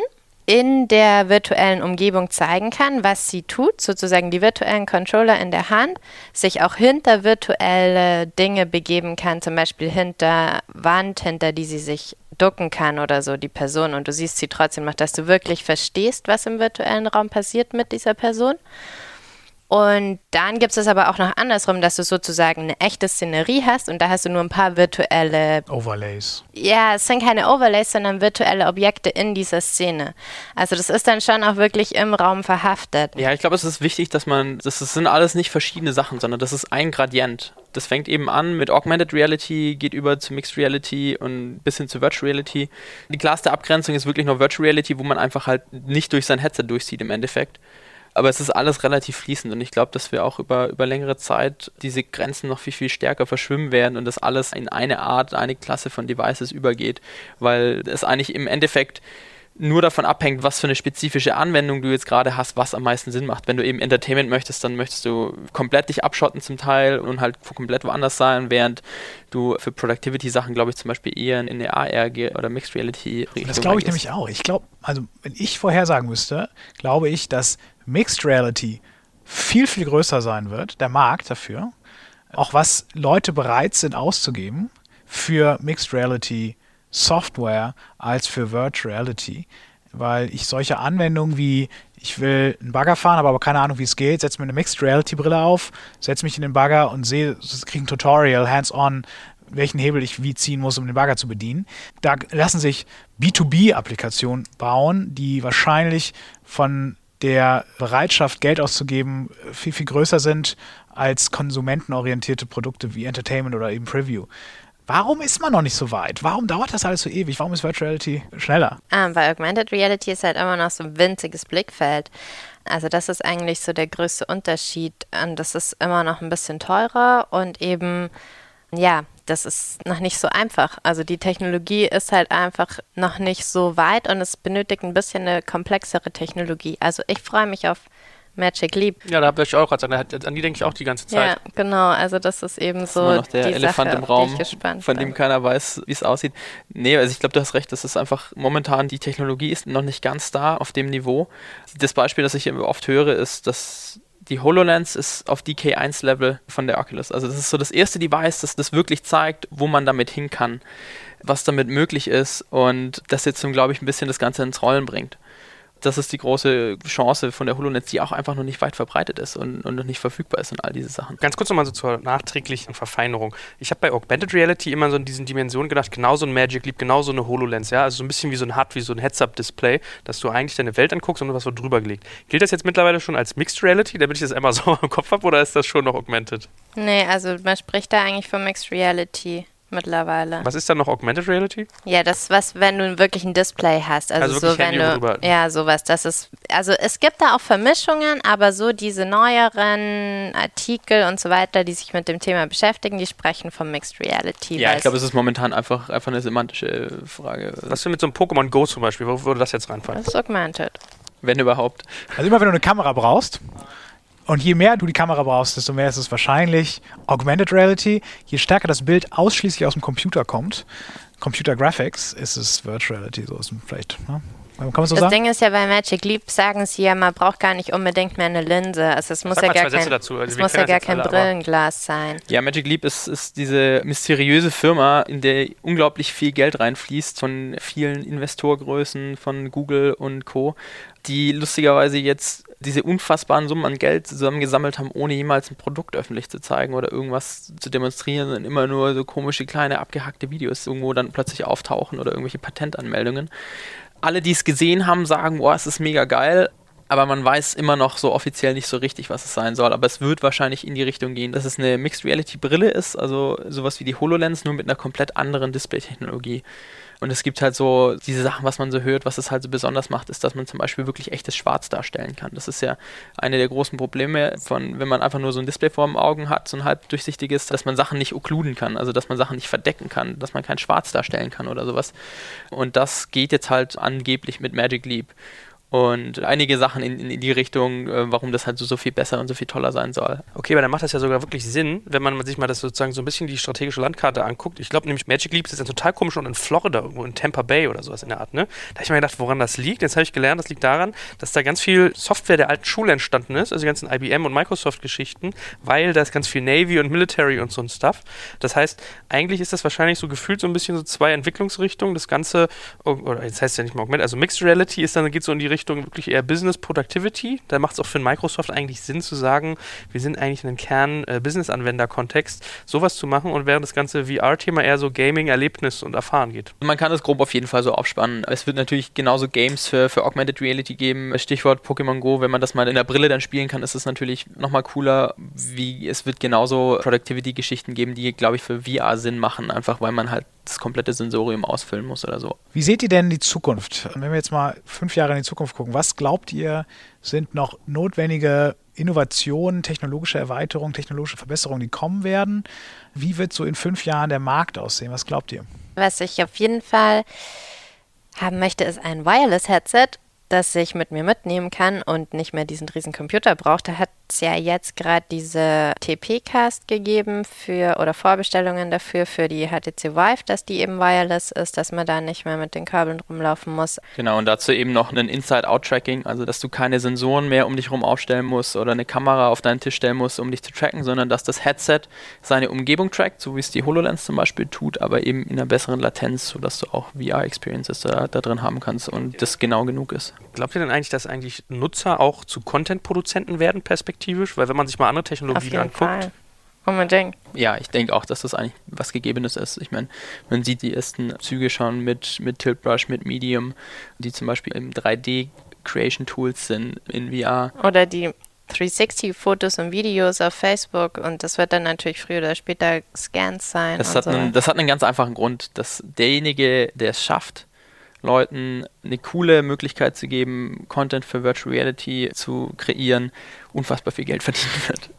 in der virtuellen Umgebung zeigen kann, was sie tut, sozusagen die virtuellen Controller in der Hand, sich auch hinter virtuelle Dinge begeben kann, zum Beispiel hinter Wand, hinter die sie sich ducken kann oder so, die Person, und du siehst sie trotzdem noch, dass du wirklich verstehst, was im virtuellen Raum passiert mit dieser Person. Und dann gibt es aber auch noch andersrum, dass du sozusagen eine echte Szenerie hast und da hast du nur ein paar virtuelle Overlays. Ja, es sind keine Overlays, sondern virtuelle Objekte in dieser Szene. Also das ist dann schon auch wirklich im Raum verhaftet. Ja, ich glaube, es ist wichtig, dass man, das sind alles nicht verschiedene Sachen, sondern das ist ein Gradient. Das fängt eben an mit Augmented Reality, geht über zu Mixed Reality und bis hin zu Virtual Reality. Die klarste Abgrenzung ist wirklich nur Virtual Reality, wo man einfach halt nicht durch sein Headset durchsieht im Endeffekt. Aber es ist alles relativ fließend und ich glaube, dass wir auch über, über längere Zeit diese Grenzen noch viel, viel stärker verschwimmen werden und das alles in eine Art, eine Klasse von Devices übergeht, weil es eigentlich im Endeffekt nur davon abhängt, was für eine spezifische Anwendung du jetzt gerade hast, was am meisten Sinn macht. Wenn du eben Entertainment möchtest, dann möchtest du komplett dich abschotten zum Teil und halt komplett woanders sein, während du für Productivity-Sachen, glaube ich, zum Beispiel eher in eine AR oder Mixed Reality. Das glaube ich nämlich auch. Ich glaube, also wenn ich vorhersagen müsste, glaube ich, dass Mixed Reality viel, viel größer sein wird, der Markt dafür, auch was Leute bereit sind auszugeben für Mixed Reality Software als für Virtual Reality, weil ich solche Anwendungen wie ich will einen Bagger fahren, habe aber keine Ahnung, wie es geht, setze mir eine Mixed Reality Brille auf, setze mich in den Bagger und sehe, kriege ein Tutorial, hands-on, welchen Hebel ich wie ziehen muss, um den Bagger zu bedienen. Da lassen sich B2B-Applikationen bauen, die wahrscheinlich von der Bereitschaft, Geld auszugeben, viel, viel größer sind als konsumentenorientierte Produkte wie Entertainment oder eben Preview. Warum ist man noch nicht so weit? Warum dauert das alles so ewig? Warum ist Virtual Reality schneller? Ähm, weil Augmented Reality ist halt immer noch so ein winziges Blickfeld. Also das ist eigentlich so der größte Unterschied. Und das ist immer noch ein bisschen teurer und eben, ja, das ist noch nicht so einfach. Also die Technologie ist halt einfach noch nicht so weit und es benötigt ein bisschen eine komplexere Technologie. Also ich freue mich auf Magic Leap. Ja, da habe ich auch gerade gesagt, an die denke ich auch die ganze Zeit. Ja, genau, also das ist eben das so ist noch der die Elefant Sache, im Raum, von dem bin. keiner weiß, wie es aussieht. Nee, also ich glaube, du hast recht, das ist einfach momentan, die Technologie ist noch nicht ganz da auf dem Niveau. Das Beispiel, das ich oft höre, ist, dass die HoloLens ist auf DK1-Level von der Oculus. Also das ist so das erste Device, das das wirklich zeigt, wo man damit hin kann, was damit möglich ist und das jetzt, glaube ich, ein bisschen das Ganze ins Rollen bringt das ist die große Chance von der HoloNet, die auch einfach noch nicht weit verbreitet ist und, und noch nicht verfügbar ist und all diese Sachen. Ganz kurz nochmal so zur nachträglichen Verfeinerung. Ich habe bei Augmented Reality immer so in diesen Dimensionen gedacht, genauso ein Magic Leap, genauso eine HoloLens, ja, also so ein bisschen wie so ein HUD, wie so ein Heads-Up-Display, dass du eigentlich deine Welt anguckst und du was so drüber gelegt. Gilt das jetzt mittlerweile schon als Mixed Reality, damit ich das einmal so im Kopf habe, oder ist das schon noch Augmented? Nee, also man spricht da eigentlich von Mixed Reality mittlerweile. Was ist dann noch Augmented Reality? Ja, das was, wenn du wirklich ein Display hast. Also, Also so wenn Handy du. rüber. Ja, sowas. Das ist. Also es gibt da auch Vermischungen, aber so diese neueren Artikel und so weiter, die sich mit dem Thema beschäftigen, die sprechen von Mixed Reality. Ja, ich glaube, es ist momentan einfach, einfach eine semantische Frage. Was denn mit so einem Pokémon Go zum Beispiel? Wo würde das jetzt reinfallen? das ist augmented. Wenn überhaupt. Also immer wenn du eine Kamera brauchst, und je mehr du die Kamera brauchst, desto mehr ist es wahrscheinlich Augmented Reality. Je stärker das Bild ausschließlich aus dem Computer kommt, Computer Graphics, ist es Virtual Reality. So ist es vielleicht. Ne? Kann man so Das sagen? Ding ist ja bei Magic Leap, sagen sie ja, man braucht gar nicht unbedingt mehr eine Linse. Also es muss Sag ja gar kein, dazu. Also es muss ja gar kein alle, Brillenglas sein. Ja, Magic Leap ist, ist diese mysteriöse Firma, in der unglaublich viel Geld reinfließt von vielen Investorgrößen, von Google und Co., die lustigerweise jetzt diese unfassbaren Summen an Geld zusammengesammelt haben, ohne jemals ein Produkt öffentlich zu zeigen oder irgendwas zu demonstrieren, sondern immer nur so komische, kleine, abgehackte Videos irgendwo dann plötzlich auftauchen oder irgendwelche Patentanmeldungen. Alle, die es gesehen haben, sagen, boah, es ist mega geil, aber man weiß immer noch so offiziell nicht so richtig, was es sein soll. Aber es wird wahrscheinlich in die Richtung gehen, dass es eine Mixed Reality Brille ist, also sowas wie die HoloLens, nur mit einer komplett anderen Display-Technologie. Und es gibt halt so diese Sachen, was man so hört, was es halt so besonders macht, ist, dass man zum Beispiel wirklich echtes Schwarz darstellen kann. Das ist ja eine der großen Probleme von, wenn man einfach nur so ein Display vor den Augen hat, so ein halb durchsichtiges, dass man Sachen nicht okkluden kann, also dass man Sachen nicht verdecken kann, dass man kein Schwarz darstellen kann oder sowas. Und das geht jetzt halt angeblich mit Magic Leap. Und einige Sachen in, in die Richtung, äh, warum das halt so, so viel besser und so viel toller sein soll. Okay, aber dann macht das ja sogar wirklich Sinn, wenn man sich mal das sozusagen so ein bisschen die strategische Landkarte anguckt. Ich glaube nämlich Magic Leap ist jetzt total komisch und in Florida, irgendwo in Tampa Bay oder sowas in der Art, ne? Da habe ich mir gedacht, woran das liegt. Jetzt habe ich gelernt, das liegt daran, dass da ganz viel Software der alten Schule entstanden ist, also die ganzen IBM und Microsoft-Geschichten, weil da ist ganz viel Navy und Military und so ein Stuff. Das heißt, eigentlich ist das wahrscheinlich so gefühlt so ein bisschen so zwei Entwicklungsrichtungen. Das Ganze, oh, oder jetzt heißt es ja nicht mal Augmented, also Mixed Reality ist dann, geht so in die Richtung wirklich eher Business Productivity. Da macht es auch für Microsoft eigentlich Sinn zu sagen, wir sind eigentlich in einem Kern äh, sowas zu machen und während das ganze VR-Thema eher so Gaming, Erlebnis und Erfahren geht. Man kann das grob auf jeden Fall so aufspannen. Es wird natürlich genauso Games für, für Augmented Reality geben. Stichwort Pokémon Go, wenn man das mal in der Brille dann spielen kann, ist es natürlich nochmal cooler. Wie es wird genauso Productivity-Geschichten geben, die, glaube ich, für VR Sinn machen, einfach weil man halt das komplette Sensorium ausfüllen muss oder so. Wie seht ihr denn die Zukunft? Und wenn wir jetzt mal fünf Jahre in die Zukunft gucken, was glaubt ihr, sind noch notwendige Innovationen, technologische Erweiterungen, technologische Verbesserungen, die kommen werden? Wie wird so in fünf Jahren der Markt aussehen? Was glaubt ihr? Was ich auf jeden Fall haben möchte, ist ein Wireless-Headset, das ich mit mir mitnehmen kann und nicht mehr diesen riesen Computer braucht. Da hat es ja jetzt gerade diese TP-Cast gegeben für oder Vorbestellungen dafür für die HTC Vive, dass die eben wireless ist, dass man da nicht mehr mit den Kabeln rumlaufen muss. Genau, und dazu eben noch ein Inside-Out-Tracking, also dass du keine Sensoren mehr um dich rum aufstellen musst oder eine Kamera auf deinen Tisch stellen musst, um dich zu tracken, sondern dass das Headset seine Umgebung trackt, so wie es die HoloLens zum Beispiel tut, aber eben in einer besseren Latenz, sodass du auch VR-Experiences da, da drin haben kannst und das genau genug ist. Glaubt ihr denn eigentlich, dass eigentlich Nutzer auch zu Content-Produzenten werden, perspektivisch? Weil wenn man sich mal andere Technologien anguckt. Fall. Unbedingt. Ja, ich denke auch, dass das eigentlich was Gegebenes ist. Ich meine, man sieht die ersten Züge schon mit, mit Tiltbrush, mit Medium, die zum Beispiel im 3D Creation Tools sind in VR. Oder die 360-Fotos und Videos auf Facebook und das wird dann natürlich früher oder später Scans sein. Das, hat, so. einen, das hat einen ganz einfachen Grund, dass derjenige, der es schafft, Leuten eine coole Möglichkeit zu geben, Content für Virtual Reality zu kreieren, unfassbar viel Geld verdienen wird.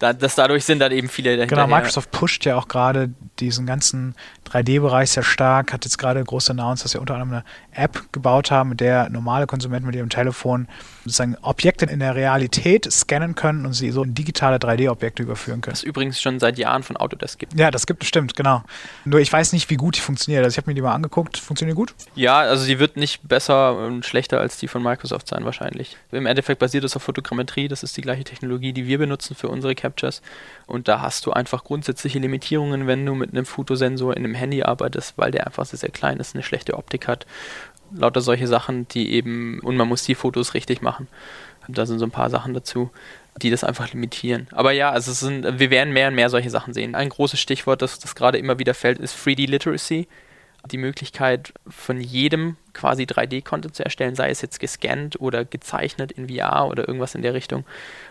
Da, das dadurch sind dann eben viele dahinter. Genau, Microsoft pusht ja auch gerade diesen ganzen 3D-Bereich sehr stark, hat jetzt gerade groß announced, dass sie unter anderem eine App gebaut haben, mit der normale Konsumenten mit ihrem Telefon sozusagen Objekte in der Realität scannen können und sie so in digitale 3D-Objekte überführen können. Das übrigens schon seit Jahren von Autodesk gibt. Ja, das gibt es, stimmt, genau. Nur ich weiß nicht, wie gut die funktioniert. Also ich habe mir die mal angeguckt. Funktioniert gut? Ja, also sie wird nicht besser und schlechter als die von Microsoft sein wahrscheinlich. Im Endeffekt basiert es auf Fotogrammetrie. Das ist die gleiche Technologie, die wir benutzen für unsere Captures. Und da hast du einfach grundsätzliche Limitierungen, wenn du mit einem Fotosensor in einem Handy arbeitest, weil der einfach sehr, sehr klein ist, eine schlechte Optik hat. Lauter solche Sachen, die eben, und man muss die Fotos richtig machen. Da sind so ein paar Sachen dazu, die das einfach limitieren. Aber ja, also sind, wir werden mehr und mehr solche Sachen sehen. Ein großes Stichwort, das, das gerade immer wieder fällt, ist 3D Literacy. Die Möglichkeit von jedem quasi 3D-Content zu erstellen, sei es jetzt gescannt oder gezeichnet in VR oder irgendwas in der Richtung,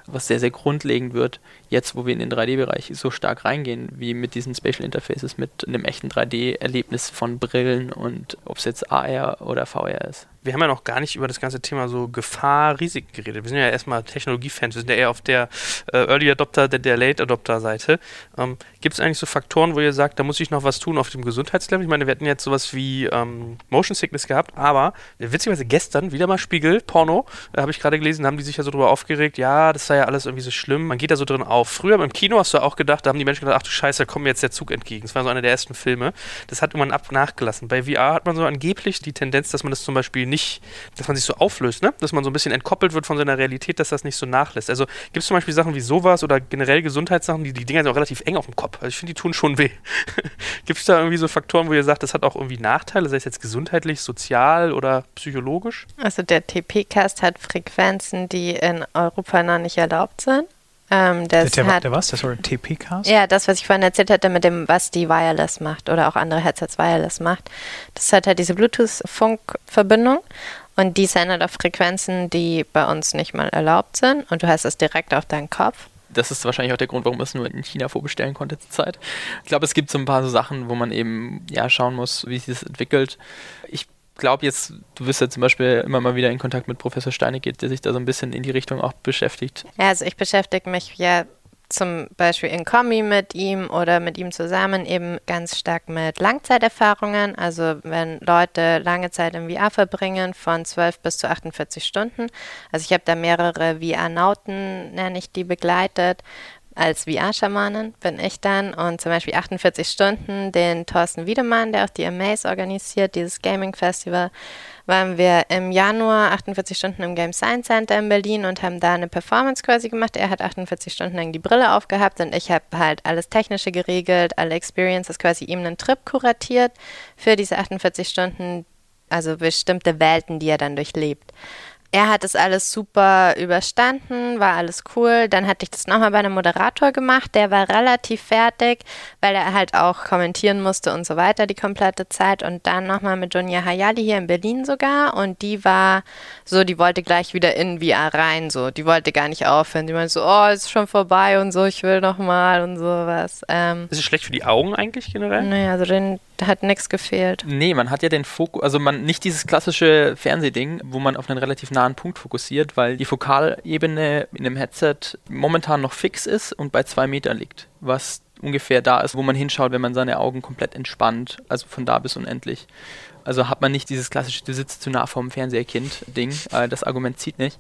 was sehr, sehr grundlegend wird, jetzt wo wir in den 3D-Bereich so stark reingehen, wie mit diesen Spatial Interfaces, mit einem echten 3D-Erlebnis von Brillen und ob es jetzt AR oder VR ist wir haben ja noch gar nicht über das ganze Thema so Gefahr, Risiken geredet. Wir sind ja erstmal Technologiefans, wir sind ja eher auf der äh, Early Adopter, der, der Late Adopter Seite. Ähm, Gibt es eigentlich so Faktoren, wo ihr sagt, da muss ich noch was tun auf dem Gesundheitslevel? Ich meine, wir hatten jetzt sowas wie ähm, Motion Sickness gehabt, aber witzigerweise gestern wieder mal Spiegel, Porno, äh, habe ich gerade gelesen, haben die sich ja so drüber aufgeregt, ja, das sei ja alles irgendwie so schlimm, man geht da so drin auf. Früher beim Kino hast du auch gedacht, da haben die Menschen gedacht, ach du Scheiße, da kommt mir jetzt der Zug entgegen. Das war so einer der ersten Filme. Das hat irgendwann ab nachgelassen. Bei VR hat man so angeblich die Tendenz, dass man das zum Beispiel nicht, dass man sich so auflöst, ne? dass man so ein bisschen entkoppelt wird von seiner Realität, dass das nicht so nachlässt. Also gibt es zum Beispiel Sachen wie sowas oder generell Gesundheitssachen, die, die Dinger sind auch relativ eng auf dem Kopf. Also ich finde, die tun schon weh. gibt es da irgendwie so Faktoren, wo ihr sagt, das hat auch irgendwie Nachteile, sei es jetzt gesundheitlich, sozial oder psychologisch? Also der TP-Cast hat Frequenzen, die in Europa noch nicht erlaubt sind. Ähm, der, der, hat, der was? Das war TP-Cast? Ja, das, was ich vorhin erzählt hatte, mit dem, was die Wireless macht oder auch andere Headsets Wireless macht. Das hat halt diese Bluetooth-Funkverbindung und die sendet auf Frequenzen, die bei uns nicht mal erlaubt sind und du hast es direkt auf deinen Kopf das ist wahrscheinlich auch der Grund, warum man es nur in China vorbestellen konnte zur Zeit. Ich glaube, es gibt so ein paar so Sachen, wo man eben ja schauen muss, wie sich das entwickelt. Ich glaube jetzt, du wirst ja zum Beispiel immer mal wieder in Kontakt mit Professor Steinecke, der sich da so ein bisschen in die Richtung auch beschäftigt. Ja, also ich beschäftige mich ja zum Beispiel in Kombi mit ihm oder mit ihm zusammen eben ganz stark mit Langzeiterfahrungen. Also wenn Leute lange Zeit im VR verbringen, von 12 bis zu 48 Stunden. Also ich habe da mehrere VR-Nauten, nenne ich die, begleitet, als VR-Schamanin bin ich dann und zum Beispiel 48 Stunden den Thorsten Wiedemann, der auch die Amaze organisiert, dieses Gaming-Festival, waren wir im Januar 48 Stunden im Game Science Center in Berlin und haben da eine Performance quasi gemacht. Er hat 48 Stunden lang die Brille aufgehabt und ich habe halt alles Technische geregelt, alle Experiences, quasi ihm einen Trip kuratiert für diese 48 Stunden, also bestimmte Welten, die er dann durchlebt. Er hat das alles super überstanden, war alles cool. Dann hatte ich das nochmal bei einem Moderator gemacht, der war relativ fertig, weil er halt auch kommentieren musste und so weiter die komplette Zeit. Und dann nochmal mit Dunja Hayali hier in Berlin sogar. Und die war so, die wollte gleich wieder in VR rein, so. Die wollte gar nicht aufhören. Die meinte so, oh, ist schon vorbei und so, ich will nochmal und sowas. Ähm, ist es schlecht für die Augen eigentlich generell? Naja, also den, da hat nichts gefehlt. Nee, man hat ja den Fokus, also man nicht dieses klassische Fernsehding, wo man auf einen relativ nahen Punkt fokussiert, weil die Fokalebene in dem Headset momentan noch fix ist und bei zwei Metern liegt, was ungefähr da ist, wo man hinschaut, wenn man seine Augen komplett entspannt, also von da bis unendlich. Also hat man nicht dieses klassische, du sitzt zu nah vorm Fernseherkind-Ding. Äh, das Argument zieht nicht.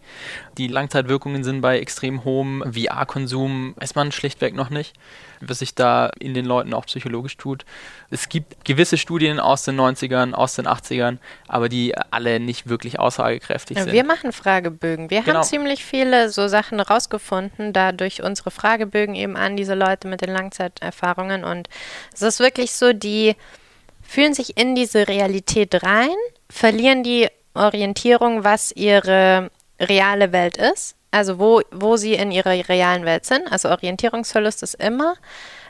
Die Langzeitwirkungen sind bei extrem hohem VR-Konsum, weiß man schlichtweg noch nicht, was sich da in den Leuten auch psychologisch tut. Es gibt gewisse Studien aus den 90ern, aus den 80ern, aber die alle nicht wirklich aussagekräftig sind. wir machen Fragebögen. Wir Genau. haben ziemlich viele so Sachen rausgefunden, da durch unsere Fragebögen eben an diese Leute mit den Langzeiterfahrungen. Und es ist wirklich so, die fühlen sich in diese Realität rein, verlieren die Orientierung, was ihre reale Welt ist. Also wo, wo sie in ihrer realen Welt sind. Also Orientierungsverlust ist immer,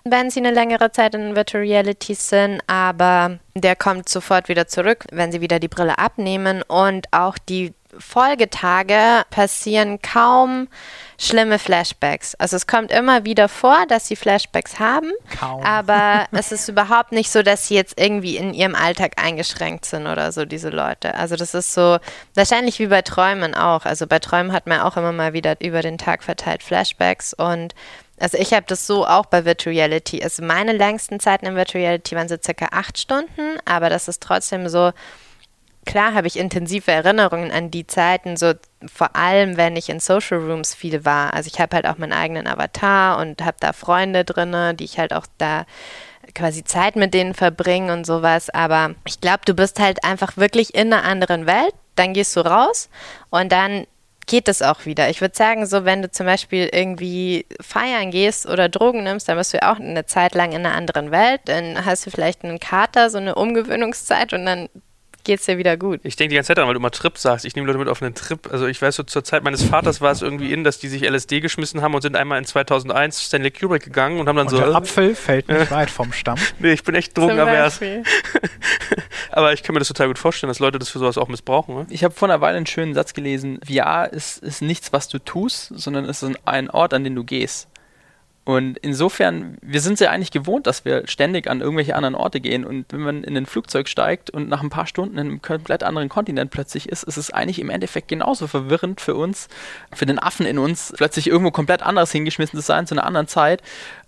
wenn sie eine längere Zeit in Virtual Reality sind, aber der kommt sofort wieder zurück, wenn sie wieder die Brille abnehmen und auch die Folgetage passieren kaum schlimme Flashbacks. Also es kommt immer wieder vor, dass sie Flashbacks haben, Kaum. aber es ist überhaupt nicht so, dass sie jetzt irgendwie in ihrem Alltag eingeschränkt sind oder so, diese Leute. Also das ist so, wahrscheinlich wie bei Träumen auch. Also bei Träumen hat man auch immer mal wieder über den Tag verteilt Flashbacks und also ich habe das so auch bei Virtual Reality. Also meine längsten Zeiten in Virtual Reality waren so circa acht Stunden, aber das ist trotzdem so, klar habe ich intensive Erinnerungen an die Zeiten, so vor allem, wenn ich in Social Rooms viel war. Also ich habe halt auch meinen eigenen Avatar und habe da Freunde drinne, die ich halt auch da quasi Zeit mit denen verbringe und sowas. Aber ich glaube, du bist halt einfach wirklich in einer anderen Welt. Dann gehst du raus und dann geht es auch wieder. Ich würde sagen, so wenn du zum Beispiel irgendwie feiern gehst oder Drogen nimmst, dann bist du auch eine Zeit lang in einer anderen Welt. Dann hast du vielleicht einen Kater, so eine Umgewöhnungszeit und dann geht es dir wieder gut. Ich denke die ganze Zeit daran, weil du immer Trip sagst. Ich nehme Leute mit auf einen Trip. Also ich weiß so, zur Zeit meines Vaters war es irgendwie in, dass die sich LSD geschmissen haben und sind einmal in 2001 Stanley Kubrick gegangen und haben dann Und so... der äh, Apfel fällt nicht weit vom Stamm. nee, ich bin echt drogenavers. Aber ich kann mir das total gut vorstellen, dass Leute das für sowas auch missbrauchen. Ne? Ich habe vor einer Weile einen schönen Satz gelesen. VR ist, ist nichts, was du tust, sondern es ist ein Ort, an den du gehst. Und insofern, wir sind es ja eigentlich gewohnt, dass wir ständig an irgendwelche anderen Orte gehen. Und wenn man in ein Flugzeug steigt und nach ein paar Stunden in einem komplett anderen Kontinent plötzlich ist, ist es eigentlich im Endeffekt genauso verwirrend für uns, für den Affen in uns, plötzlich irgendwo komplett anders hingeschmissen zu sein, zu einer anderen Zeit,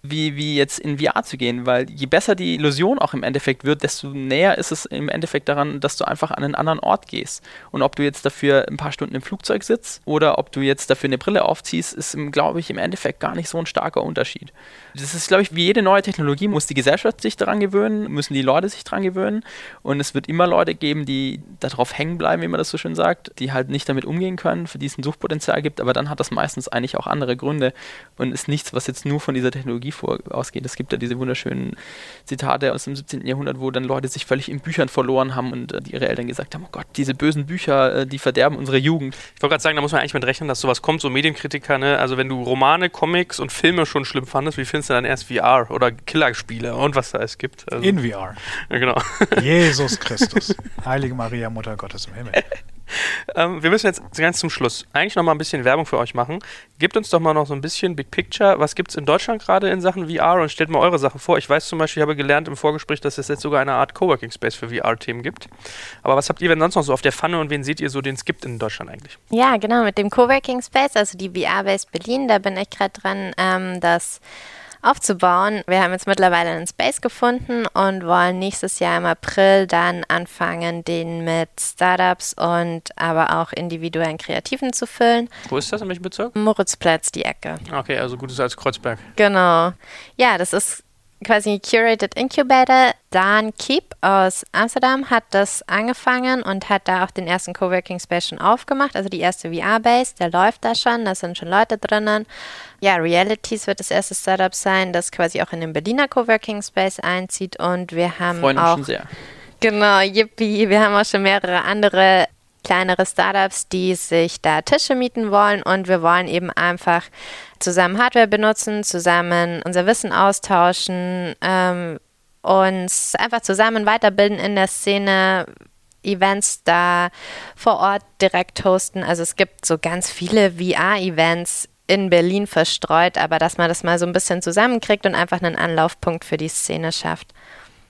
wie, wie jetzt in VR zu gehen. Weil je besser die Illusion auch im Endeffekt wird, desto näher ist es im Endeffekt daran, dass du einfach an einen anderen Ort gehst. Und ob du jetzt dafür ein paar Stunden im Flugzeug sitzt oder ob du jetzt dafür eine Brille aufziehst, ist, glaube ich, im Endeffekt gar nicht so ein starker Unterschied. Das ist, glaube ich, wie jede neue Technologie, muss die Gesellschaft sich daran gewöhnen, müssen die Leute sich daran gewöhnen. Und es wird immer Leute geben, die darauf hängen bleiben, wie man das so schön sagt, die halt nicht damit umgehen können, für die es ein Suchtpotenzial gibt. Aber dann hat das meistens eigentlich auch andere Gründe und ist nichts, was jetzt nur von dieser Technologie vor ausgeht. Es gibt ja diese wunderschönen Zitate aus dem 17. Jahrhundert, wo dann Leute sich völlig in Büchern verloren haben und äh, ihre Eltern gesagt haben, oh Gott, diese bösen Bücher, äh, die verderben unsere Jugend. Ich wollte gerade sagen, da muss man eigentlich mit rechnen, dass sowas kommt, so Medienkritiker, ne? Also wenn du Romane, Comics und Filme schon schlimm fandest, wie findest du dann erst VR oder Killerspiele und was da es gibt? Also, In VR. ja, genau. Jesus Christus. Heilige Maria, Mutter Gottes im Himmel. ähm, wir müssen jetzt ganz zum Schluss eigentlich noch mal ein bisschen Werbung für euch machen. Gebt uns doch mal noch so ein bisschen Big Picture. Was gibt es in Deutschland gerade in Sachen VR und stellt mal eure Sachen vor. Ich weiß zum Beispiel, ich habe gelernt im Vorgespräch, dass es jetzt sogar eine Art Coworking Space für VR-Themen gibt. Aber was habt ihr denn sonst noch so auf der Pfanne und wen seht ihr so, den es gibt in Deutschland eigentlich? Ja, genau, mit dem Coworking Space, also die VR Base Berlin, da bin ich gerade dran, ähm, das aufzubauen. Wir haben jetzt mittlerweile einen Space gefunden und wollen nächstes Jahr im April dann anfangen, den mit Startups und aber auch individuellen Kreativen zu füllen. Wo ist das? In welchem Bezirk? Moritzplatz, die Ecke. Okay, also gutes als Kreuzberg. Genau. Ja, das ist quasi Curated Incubator. Dan Keep aus Amsterdam hat das angefangen und hat da auch den ersten Coworking Space schon aufgemacht, also die erste VR-Base, der läuft da schon, da sind schon Leute drinnen. Ja, Realities wird das erste Startup sein, das quasi auch in den Berliner Coworking Space einzieht und wir haben Freuen uns auch schon sehr. Genau, yippie. Wir haben auch schon mehrere andere kleinere Startups, die sich da Tische mieten wollen und wir wollen eben einfach zusammen Hardware benutzen, zusammen unser Wissen austauschen, ähm, uns einfach zusammen weiterbilden in der Szene, Events da vor Ort direkt hosten. Also es gibt so ganz viele VR-Events in Berlin verstreut, aber dass man das mal so ein bisschen zusammenkriegt und einfach einen Anlaufpunkt für die Szene schafft.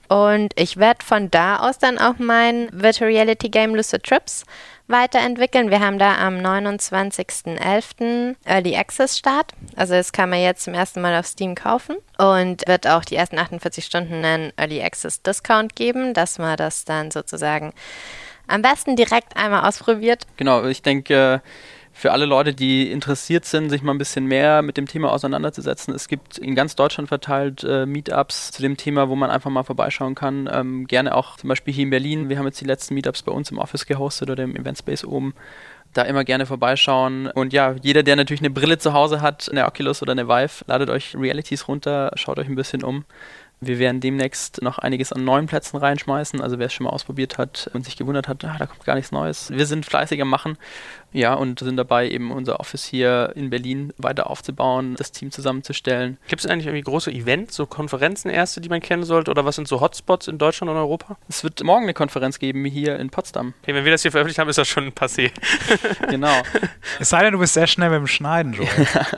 Und ich werde von da aus dann auch mein Virtual Reality Game Lucid Trips weiterentwickeln. Wir haben da am 29.11. Early Access Start. Also das kann man jetzt zum ersten Mal auf Steam kaufen und wird auch die ersten 48 Stunden einen Early Access Discount geben, dass man das dann sozusagen am besten direkt einmal ausprobiert. Genau, ich denke, für alle Leute, die interessiert sind, sich mal ein bisschen mehr mit dem Thema auseinanderzusetzen. Es gibt in ganz Deutschland verteilt äh, Meetups zu dem Thema, wo man einfach mal vorbeischauen kann. Ähm, gerne auch zum Beispiel hier in Berlin. Wir haben jetzt die letzten Meetups bei uns im Office gehostet oder im Eventspace oben. Da immer gerne vorbeischauen. Und ja, jeder, der natürlich eine Brille zu Hause hat, eine Oculus oder eine Vive, ladet euch Realities runter, schaut euch ein bisschen um. Wir werden demnächst noch einiges an neuen Plätzen reinschmeißen. Also wer es schon mal ausprobiert hat und sich gewundert hat, ah, da kommt gar nichts Neues. Wir sind fleißig am Machen ja, und sind dabei, eben unser Office hier in Berlin weiter aufzubauen, das Team zusammenzustellen. Gibt es eigentlich irgendwie große Events, so Konferenzen erste, die man kennen sollte? Oder was sind so Hotspots in Deutschland und Europa? Es wird morgen eine Konferenz geben hier in Potsdam. Okay, wenn wir das hier veröffentlicht haben, ist das schon passé. genau. Es sei denn, du bist sehr schnell beim Schneiden, Joe.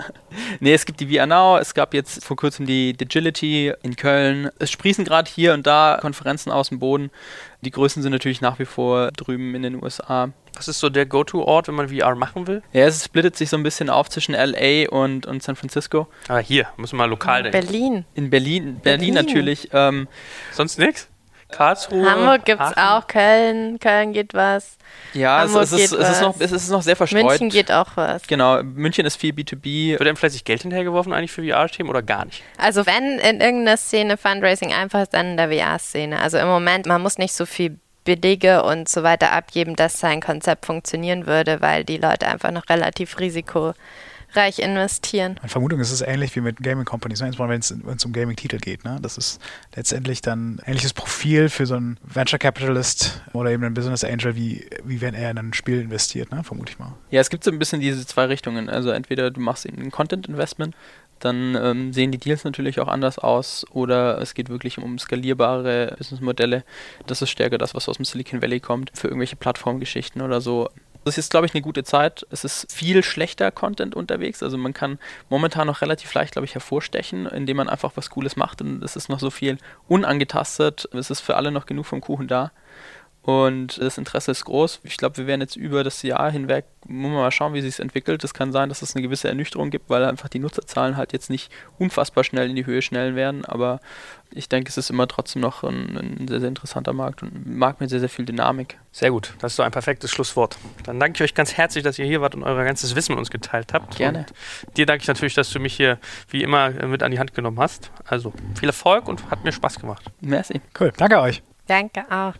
nee, es gibt die VR Now, es gab jetzt vor kurzem die Digility in Köln. Es sprießen gerade hier und da Konferenzen aus dem Boden. Die größten sind natürlich nach wie vor drüben in den USA. Was ist so der Go-To-Ort, wenn man VR machen will? Ja, es splittet sich so ein bisschen auf zwischen LA und, und San Francisco. Aber hier, müssen wir mal lokal denken. Berlin. In Berlin, Berlin, Berlin. natürlich. Ähm, Sonst nichts? Karlsruhe. Hamburg gibt es auch, Köln, Köln geht was. Ja, es, es, ist, es, ist noch, es ist noch sehr verstreut. München geht auch was. Genau, München ist viel B2B. Wird einem vielleicht Geld hinterhergeworfen eigentlich für VR-Themen oder gar nicht? Also wenn in irgendeiner Szene Fundraising einfach ist, dann in der VR-Szene. Also im Moment, man muss nicht so viel Belege und so weiter abgeben, dass sein Konzept funktionieren würde, weil die Leute einfach noch relativ risikoreich investieren. Meine Vermutung ist es ähnlich wie mit Gaming Companies, ne? insbesondere wenn es um Gaming-Titel geht. Ne? Das ist letztendlich dann ein ähnliches Profil für so einen Venture Capitalist oder eben einen Business Angel, wie, wie wenn er in ein Spiel investiert, ne? vermute ich mal. Ja, es gibt so ein bisschen diese zwei Richtungen. Also entweder du machst ein Content-Investment dann ähm, sehen die Deals natürlich auch anders aus oder es geht wirklich um skalierbare Businessmodelle. Das ist stärker das, was aus dem Silicon Valley kommt, für irgendwelche Plattformgeschichten oder so. Das ist, glaube ich, eine gute Zeit. Es ist viel schlechter Content unterwegs. Also man kann momentan noch relativ leicht, glaube ich, hervorstechen, indem man einfach was Cooles macht. Und es ist noch so viel unangetastet. Es ist für alle noch genug vom Kuchen da. Und das Interesse ist groß. Ich glaube, wir werden jetzt über das Jahr hinweg, muss man mal schauen, wie sich es entwickelt. Es kann sein, dass es eine gewisse Ernüchterung gibt, weil einfach die Nutzerzahlen halt jetzt nicht unfassbar schnell in die Höhe schnellen werden. Aber ich denke, es ist immer trotzdem noch ein, ein sehr, sehr interessanter Markt und ein Markt mit sehr, sehr viel Dynamik. Sehr gut. Das ist so ein perfektes Schlusswort. Dann danke ich euch ganz herzlich, dass ihr hier wart und euer ganzes Wissen mit uns geteilt habt. Gerne. Und dir danke ich natürlich, dass du mich hier wie immer mit an die Hand genommen hast. Also viel Erfolg und hat mir Spaß gemacht. Merci. Cool. Danke euch. Danke auch.